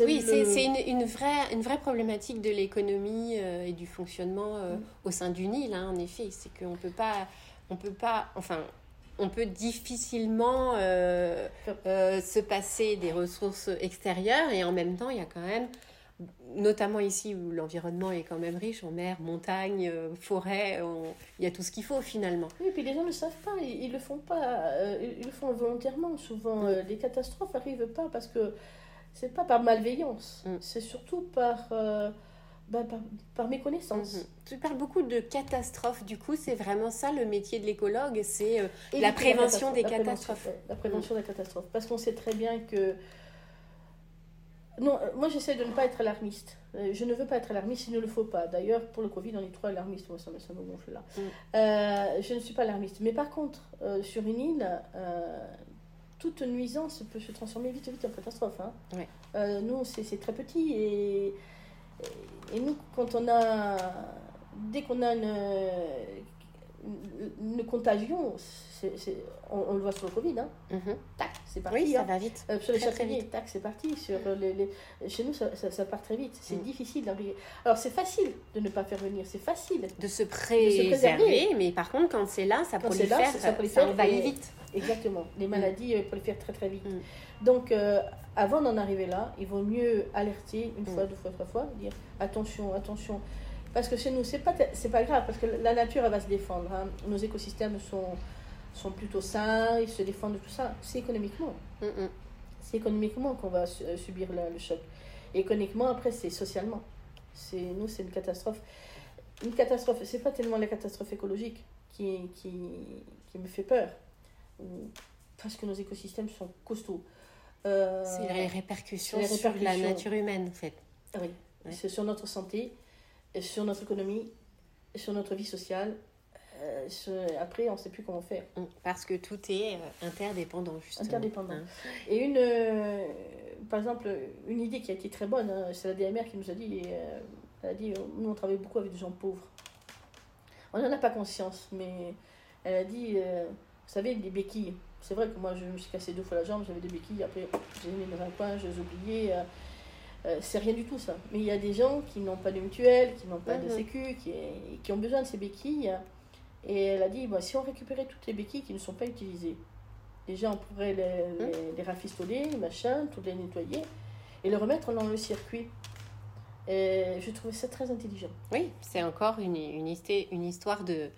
Oui, le- c'est une, une vraie, une vraie problématique de l'économie euh, et du fonctionnement euh, au sein du Nil, hein, en effet. C'est qu'on peut pas, on peut pas, enfin, on peut difficilement euh, euh, se passer des ressources extérieures et en même temps, il y a quand même, notamment ici où l'environnement est quand même riche en mer, montagne, euh, forêt, on- il y a tout ce qu'il faut finalement. Oui, et puis les gens ne savent pas, ils, ils le font pas, euh, ils, le font volontairement. Souvent, Mm. euh, les catastrophes arrivent pas parce que c'est pas par malveillance, Mm. c'est surtout par, euh, bah, par, par méconnaissance. Mhm. Tu parles beaucoup de catastrophes, du coup, c'est vraiment ça le métier de l'écologue, c'est La prévention des la prévention, catastrophes. ouais, La prévention des catastrophes. Parce qu'on sait très bien que. Non, euh, moi j'essaie de ne pas être alarmiste. Euh, Je ne veux pas être alarmiste, il ne le faut pas. D'ailleurs, pour le Covid, on est trop alarmiste. Moi, ça me, ça me gonfle là. Mm. Euh, je ne suis pas alarmiste. Mais par contre, euh, sur une île, euh, toute nuisance peut se transformer vite, vite en catastrophe. hein. Nous, c'est très petit. Et, et- et nous, quand on a. Dès qu'on a une, une, contagion, on, on le voit sur le Covid, hein. Mhm. tac, c'est parti. Oui, ça hein. va vite. Euh, sur les Très, très châtaigniers, vite. tac, c'est parti. Sur les, les- Chez nous, ça, ça, ça part très vite. C'est Mm. difficile d'arriver. Alors, c'est facile de ne pas faire venir, c'est facile. De se préserver, préserver. mais par contre, quand c'est là, ça prolifère, là, ça- ça ça, prolifère envahit et- vite. Exactement. Les maladies euh, prolifèrent très très vite. Mm. Donc, euh, avant d'en arriver là, il vaut mieux alerter une Mm. fois, deux fois, trois fois, dire attention, attention. Parce que chez nous, c'est pas, c'est pas grave, parce que la nature, elle va se défendre. hein. Nos écosystèmes sont, sont plutôt sains, ils se défendent de tout ça. C'est économiquement. C'est économiquement qu'on va su- euh, subir la- le choc. Et économiquement, après, c'est socialement. C'est, nous, c'est une catastrophe. Une catastrophe, c'est pas tellement la catastrophe écologique qui, qui, qui me fait peur. Parce que nos écosystèmes sont costauds. Euh, C'est les répercussions, les sur la nature humaine, en fait. ah oui, Ouais. c'est sur notre santé, sur notre économie, sur notre vie sociale. Euh, sur- après, on ne sait plus comment faire. Mm. Parce que tout est euh, interdépendant, justement. Interdépendant. Hein. Et une, euh, par exemple, une idée qui a été très bonne, hein, c'est la DMR qui nous a dit, euh, elle a dit, nous on travaille beaucoup avec des gens pauvres. On n'en a pas conscience, mais elle a dit, vous savez, des béquilles. C'est vrai que moi je me suis cassé deux fois la jambe, j'avais des béquilles, après j'ai mis dans un coin, je les ai oubliées. Euh, euh, c'est rien du tout ça. Mais il y a des gens qui n'ont pas de mutuelle, qui n'ont pas de Mhm. sécu, qui, qui ont besoin de ces béquilles. Et elle a dit, bah, si on récupérait toutes les béquilles qui ne sont pas utilisées, déjà on pourrait les, les, les rafistoler, machin, tout les nettoyer, et les remettre dans le circuit. Et je trouvais ça très intelligent. Oui, c'est encore une, une, histoire de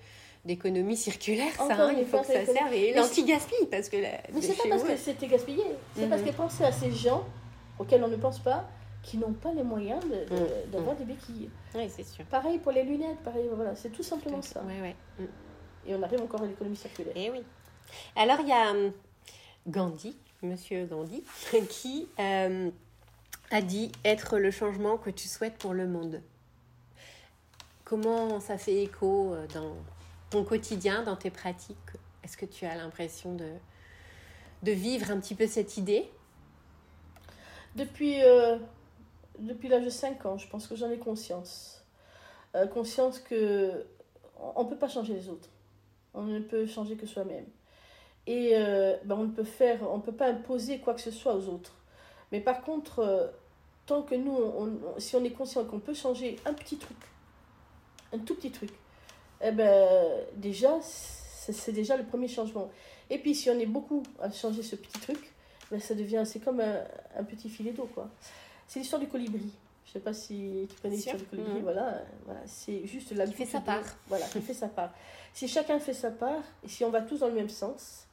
d'économie circulaire, ça, hein, il faut que ça serve. Et Mais l'anti-gaspi, parce que la, Mais c'est pas parce que c'était gaspillé, c'est parce Mhm. que pensez à ces gens auxquels on ne pense pas, qui n'ont pas les moyens de- de- Mhm. d'avoir des béquilles. Oui, c'est sûr. Pareil pour les lunettes, pareil, voilà, c'est tout simplement ça. Ouais, ouais. Mm. Et on arrive encore à l'économie circulaire. Eh oui. Alors, il y a hum, Gandhi, monsieur Gandhi, qui euh, a dit être le changement que tu souhaites pour le monde. Comment ça fait écho euh, dans ton quotidien, dans tes pratiques? Est-ce que tu as l'impression de, de vivre un petit peu cette idée? Depuis, euh, depuis l'âge de 5 ans, je pense que j'en ai conscience. Euh, conscience que on ne peut pas changer les autres. On ne peut changer que soi-même. Et euh, ben, on ne peut faire, on peut pas imposer quoi que ce soit aux autres. Mais par contre, euh, tant que nous, si on est conscient qu'on peut changer un petit truc, un tout petit truc, eh ben, déjà, c'est déjà le premier changement. Et puis, si on est beaucoup à changer ce petit truc, ben, ça devient, c'est comme un, un, petit filet d'eau, quoi. C'est l'histoire du colibri. Je sais pas si tu connais l'histoire du colibri, mmh. voilà, voilà c'est juste la Qui fait sa part. Voilà, qui fait sa part. Si chacun fait sa part, et si on va tous dans le même sens,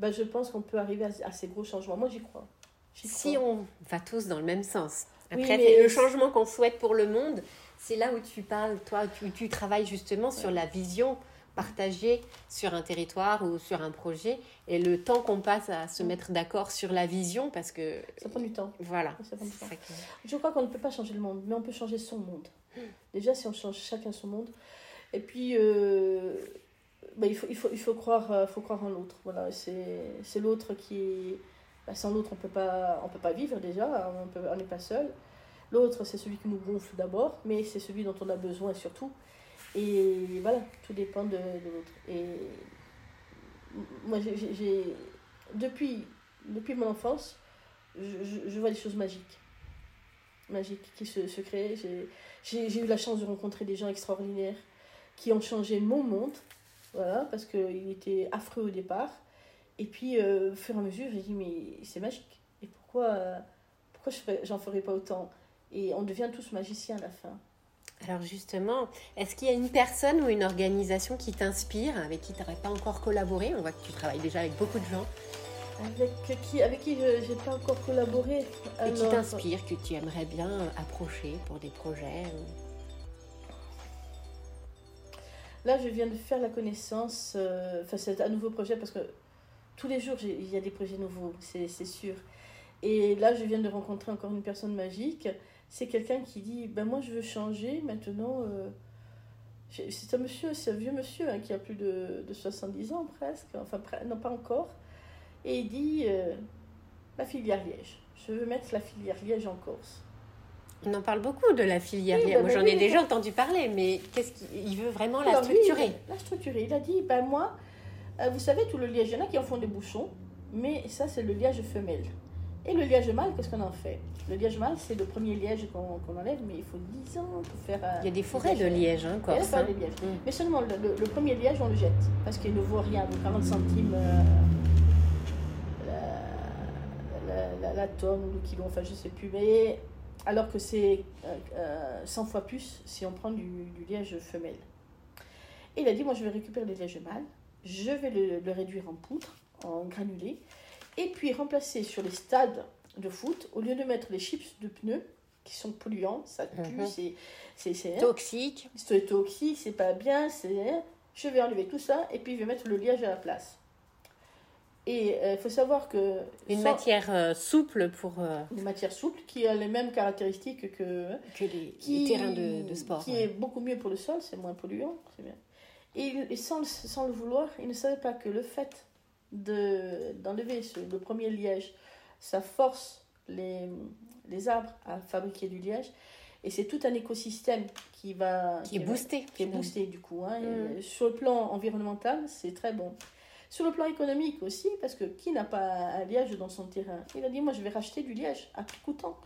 ben, je pense qu'on peut arriver à, à, ces gros changements. Moi, j'y crois. Si on va tous dans le même sens. Après, le changement qu'on souhaite pour le monde, c'est là où tu parles, toi, tu, tu travailles justement sur la vision partagée sur un territoire ou sur un projet et le temps qu'on passe à se mettre d'accord sur la vision parce que ça prend du temps. Voilà. Je crois qu'on ne peut pas changer le monde mais on peut changer son monde. Déjà si on change chacun son monde. Et puis euh, bah, il, faut, il, faut, il faut croire euh, faut croire en l'autre. Voilà c'est l'autre qui est bah, sans l'autre, on peut pas, on peut pas vivre déjà, on n'est pas seul. L'autre, c'est celui qui nous gonfle d'abord, mais c'est celui dont on a besoin surtout. Et voilà, tout dépend de, l'autre. Et moi, j'ai, depuis, depuis mon enfance, je, je, vois des choses magiques. Magiques qui se, se créent. J'ai eu la chance de rencontrer des gens extraordinaires qui ont changé mon monde. Voilà, parce qu'il était affreux au départ. Et puis, euh, au fur et à mesure, j'ai dit, mais c'est magique. Et pourquoi, pourquoi j'en ferais pas autant? Et on devient tous magiciens à la fin. Alors justement, est-ce qu'il y a une personne ou une organisation qui t'inspire, avec qui tu n'aurais pas encore collaboré? On voit que tu travailles déjà avec beaucoup de gens. Avec qui, avec qui je n'ai pas encore collaboré. Et qui t'inspire, que tu aimerais bien approcher pour des projets Là, je viens de faire la connaissance, euh, enfin c'est un nouveau projet parce que tous les jours, il y a des projets nouveaux, c'est sûr. Et là, je viens de rencontrer encore une personne magique. C'est quelqu'un qui dit ben Moi, je veux changer maintenant. Euh, c'est un monsieur, c'est un vieux monsieur hein, qui a plus de, de, 70 ans presque, enfin, non, pas encore. Et il dit euh, La filière Liège. Je veux mettre la filière Liège en Corse. On en parle beaucoup de la filière Liège. Ben moi, j'en ai déjà entendu parler, mais qu'est-ce qu'il veut vraiment la structurer? La structurer. Il a dit Ben moi euh, vous savez, tout le liège, il y en a qui en font des bouchons, mais ça, c'est le liège femelle. Et le liège mâle, qu'est-ce qu'on en fait? Le liège mâle, c'est le premier liège qu'on enlève, mais il faut 10 ans pour faire. il y a des forêts de liège, hein, Il y a des lièges. Mais seulement le, premier liège, on le jette, parce qu'il ne vaut rien, donc 40 centimes euh, la, la, tonne ou le kilo, enfin, je ne sais plus. Mais alors que c'est 100 euh, fois plus si on prend du, du liège femelle. Et il a dit, moi, je vais récupérer le liège mâle je vais le, réduire en poudre, en granulé, et puis remplacer sur les stades de foot, au lieu de mettre les chips de pneus, qui sont polluants, ça pue, mhm. c'est toxique. C'est toxique, c'est pas bien, c'est je vais enlever tout ça et puis je vais mettre le liège à la place. Et il euh, faut savoir que... Une matière euh, souple pour... Euh, une matière souple qui a les mêmes caractéristiques que... Que les, terrains de, de, sport. Qui est beaucoup mieux pour le sol, c'est moins polluant, c'est bien. Et, sans, sans, le vouloir, il ne savait pas que le fait d'enlever le premier liège, ça force les, les arbres à fabriquer du liège. Et c'est tout un écosystème qui va... Qui, est boosté. Qui est boosté du coup. Hein. Mm. Sur le plan environnemental, c'est très bon. Sur le plan économique aussi, parce que qui n'a pas un liège dans son terrain? Il a dit, moi je vais racheter du liège à prix coûtant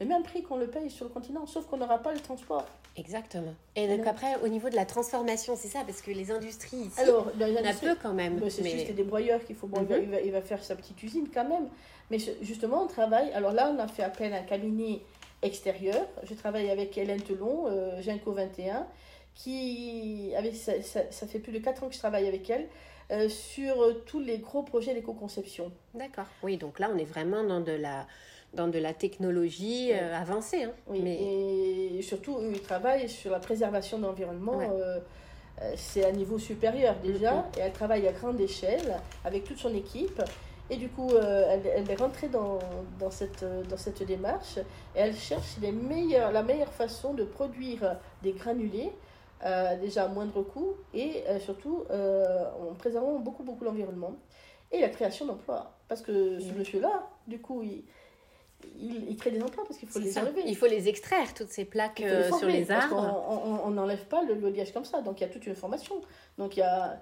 le même prix qu'on le paye sur le continent, sauf qu'on n'aura pas le transport. Exactement. Et donc après, au niveau de la transformation, c'est ça, parce que les industries ici, Alors, on a peu quand même. C'est mais... juste des broyeurs qu'il faut. Bon, il, va, il, va, faire sa petite usine quand même. Mais justement, on travaille. Alors là, on a fait appel à un cabinet extérieur. Je travaille avec Hélène Telon, euh, Genco 21, qui. Avec, ça, ça, fait plus de 4 ans que je travaille avec elle. Euh, sur tous les gros projets d'éco-conception. D'accord. Oui, donc là, on est vraiment dans de la dans de la technologie euh, avancée. Hein. Oui, mais... et surtout, ils travaillent sur la préservation de l'environnement. Euh, euh, c'est à niveau supérieur déjà, mm-hmm. et elle travaille à grande échelle avec toute son équipe. Et du coup, elle, elle, est rentrée dans, dans, cette, dans cette démarche et elle cherche les meilleurs, la meilleure façon de produire des granulés, déjà à moindre coût et surtout en préservant beaucoup, beaucoup l'environnement et la création d'emplois. Parce que ce monsieur-là, du coup, il, il, crée des emplois parce qu'il faut les enlever. Il faut les extraire, toutes ces plaques euh, sur les arbres. on n'enlève pas le, liège comme ça, donc il y a toute une formation. Donc il y a.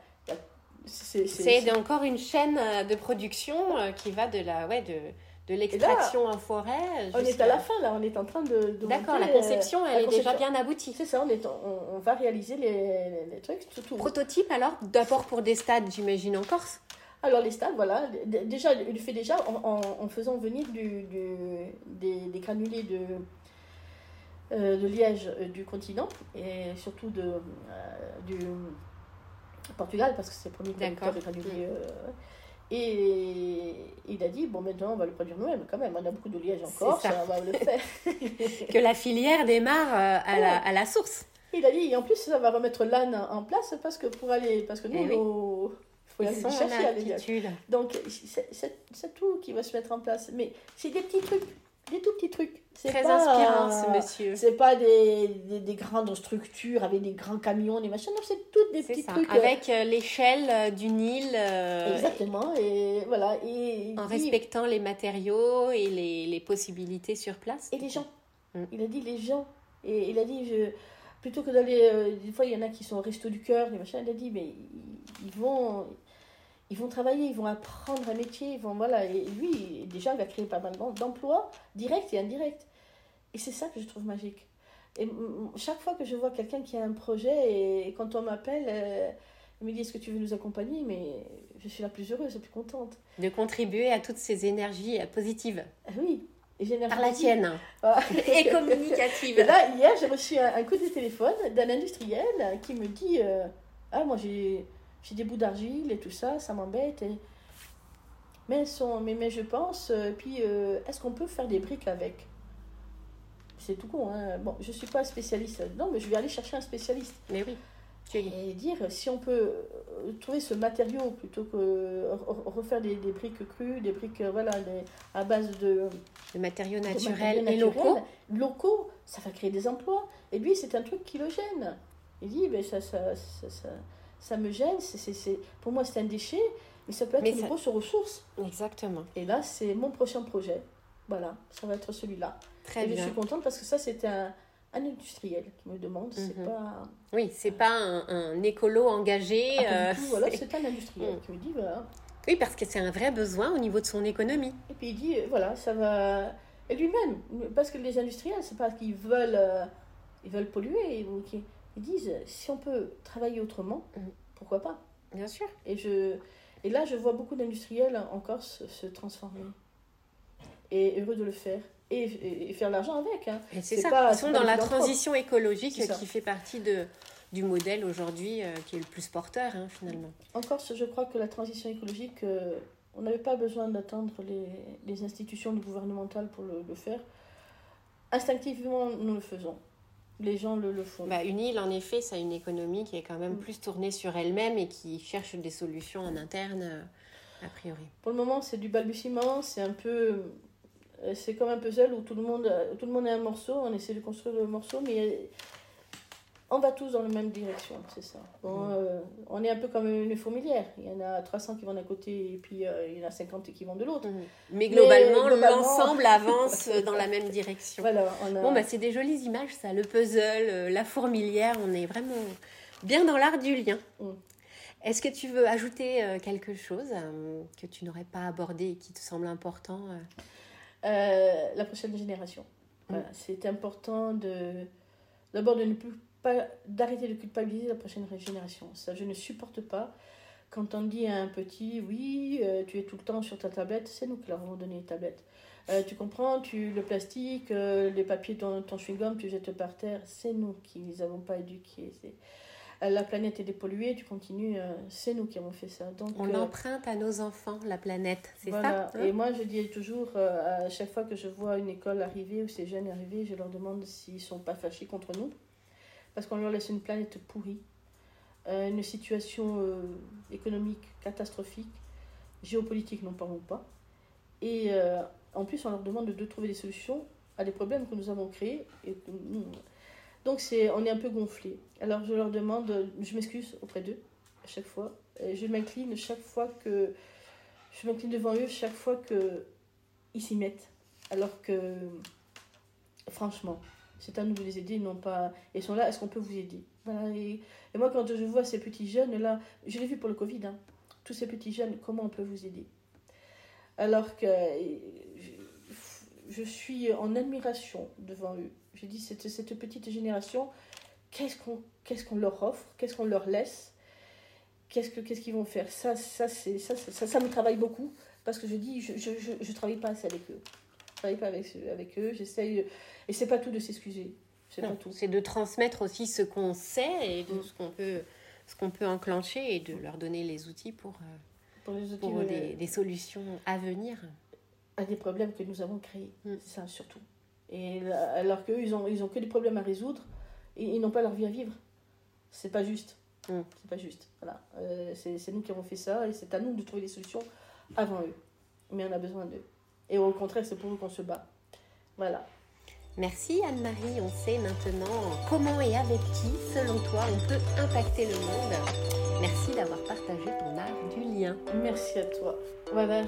c'est encore une chaîne euh, de production euh, qui va de la, ouais, de, de l'extraction en forêt. On est à la fin, là, on est en train de. D'accord, la conception, elle est déjà bien aboutie. C'est ça, on, est, on, va réaliser les, les, trucs. Tout, Prototype alors D'abord pour des stades, j'imagine, en Corse alors les stades, voilà, déjà, il le fait déjà en, en, faisant venir du, du, des, des, granulés de, euh, de liège euh, du continent et surtout de, euh, du Portugal parce que c'est le premier producteur de granulés. Et il a dit, bon, maintenant, on va le produire nous-mêmes quand même. On a beaucoup de liège en Corse, on va le faire. que la filière démarre à, la, à la source. Il a dit, et en plus, ça va remettre l'âne en place parce que pour aller, parce que nous, il faut aller chercher Donc, c'est tout qui va se mettre en place. Mais c'est des petits trucs des tout petits trucs. C'est Très pas, inspirant, ce monsieur. C'est pas des, des, des, grandes structures avec des grands camions, des machins. Non, c'est toutes des petits trucs. Euh, avec euh, l'échelle euh, du Nil. Exactement. Et voilà. Et en respectant les matériaux et les, les, possibilités sur place. Et les gens. Mm. Il a dit les gens. Et il a dit, je, plutôt que d'aller. des fois, il y en a qui sont au resto du cœur, des machins. Il a dit, mais ils vont ils vont travailler, ils vont apprendre un métier, ils vont, voilà, et lui, déjà, il va créer pas mal d'emplois, directs et indirects. Et c'est ça que je trouve magique. Et chaque fois que je vois quelqu'un qui a un projet, et, quand on m'appelle, euh, il me dit, est-ce que tu veux nous accompagner? Mais je suis la plus heureuse, la plus contente. De contribuer à toutes ces énergies euh, positives. Ah oui. Par la tienne. Ah. et communicative. là, hier, j'ai reçu un, coup de téléphone d'un industriel qui me dit, euh, ah, moi j'ai j'ai des bouts d'argile et tout ça, ça m'embête. Et... Mais, son, mais, mais je pense, euh, puis euh, est-ce qu'on peut faire des briques avec? C'est tout con, hein. Bon, je ne suis pas spécialiste. Non, mais je vais aller chercher un spécialiste. Mais oui. Et dire si on peut euh, trouver ce matériau plutôt que refaire des, des briques crues, des briques voilà, à base de, de matériaux naturels et locaux. Locaux, ça va créer des emplois. Et lui, c'est un truc qui le gêne. Il dit, ben, ça, ça, ça ça me gêne. c'est pour moi, c'est un déchet, mais ça peut être une grosse ressource. Exactement. Et là, c'est mon prochain projet. Voilà, ça va être celui-là. Très bien. Je suis contente parce que ça, c'était un, un, industriel qui me demande. C'est mhm. pas. Oui, c'est pas un, un, écolo engagé. Ah, euh, voilà, c'est un industriel mm. qui me dit voilà. Oui, parce que c'est un vrai besoin au niveau de son économie. Et puis il dit voilà, ça va. Et lui-même, parce que les industriels, c'est pas qu'ils veulent, euh, ils veulent polluer, ou qui ils disent si on peut travailler autrement, mm. pourquoi pas? Bien sûr. Et, je, et là, je vois beaucoup d'industriels en Corse se transformer. Et heureux de le faire. Et, et faire l'argent avec. Hein. C'est ça. Pas, Ils sont dans la transition écologique qui fait partie de, du modèle aujourd'hui euh, qui est le plus porteur, hein, finalement. En Corse, je crois que la transition écologique, euh, on n'avait pas besoin d'attendre les, les, institutions gouvernementales pour le, le faire. Instinctivement, nous le faisons les gens le, le font. Bah, une île, en effet, ça a une économie qui est quand même mm. plus tournée sur elle-même et qui cherche des solutions en interne, euh, a priori. Pour le moment, c'est du balbutiement, c'est un peu... Euh, c'est comme un puzzle où tout le, monde, tout le monde est un morceau, on essaie de construire le morceau, mais on va tous dans la même direction, c'est ça. Mm. Euh, on est un peu comme une fourmilière. Il y en a 300 qui vont d'un côté et puis euh, il y en a 50 qui vont de l'autre. Mm. Mais, globalement, l'ensemble avance dans la même direction. Bon, bah, c'est des jolies images, ça. Le puzzle, euh, la fourmilière, on est vraiment bien dans l'art du lien. Mm. Est-ce que tu veux ajouter quelque chose que tu n'aurais pas abordé et qui te semble important La prochaine génération. C'est important de d'abord de ne plus d'arrêter de culpabiliser la prochaine génération. Ça, je ne supporte pas. Quand on dit à un petit, oui, euh, tu es tout le temps sur ta tablette, c'est nous qui leur avons donné les tablettes. Euh, tu comprends, tu, le plastique, euh, les papiers, ton, ton chewing-gum, tu jettes par terre, c'est nous qui les avons pas éduqués. la planète est dépolluée, tu continues, c'est nous qui avons fait ça. Donc, On emprunte à nos enfants la planète, c'est ça hein? Et moi, je dis toujours, à chaque fois que je vois une école arriver ou ces jeunes arriver, je leur demande s'ils sont pas fâchés contre nous parce qu'on leur laisse une planète pourrie, euh, une situation euh, économique catastrophique, géopolitique, n'en parlons pas. Et euh, en plus, on leur demande de, trouver des solutions à des problèmes que nous avons créés. Donc, on est un peu gonflé. Alors, je leur demande, je m'excuse auprès d'eux à chaque fois. je m'incline chaque fois que. Je m'incline devant eux chaque fois qu'ils s'y mettent. Alors que, franchement, c'est à nous de les aider, non pas. Ils sont là, est-ce qu'on peut vous aider? Et, moi, quand je vois ces petits jeunes là, je l'ai vu pour le Covid, hein, tous ces petits jeunes, comment on peut vous aider? Alors que je suis en admiration devant eux. Je dis, cette, petite génération, qu'est-ce qu'on leur offre, qu'est-ce qu'on leur laisse, qu'est-ce qu'ils vont faire? Ça, ça, me travaille beaucoup parce que je dis, je ne travaille pas assez avec eux. Je travaille pas avec, avec eux, j'essaye. Et c'est pas tout de s'excuser. C'est pas tout. C'est de transmettre aussi ce qu'on sait et de mm. ce qu'on peut, ce qu'on peut enclencher et de leur donner les outils pour, euh, pour, les outils, pour des, des, solutions à venir. À des problèmes que nous avons créés, mm. c'est ça surtout. Et alors qu'eux, ils ont, ils ont que des problèmes à résoudre et ils n'ont pas leur vie à vivre. C'est pas juste. Mm. C'est pas juste. Voilà. Euh, c'est nous qui avons fait ça et c'est à nous de trouver des solutions avant eux. Mais on a besoin d'eux. Et au contraire, c'est pour eux qu'on se bat. Voilà. Merci Anne-Marie, on sait maintenant comment et avec qui, selon toi, on peut impacter le monde. Merci d'avoir partagé ton art du lien. Merci à toi. Voilà.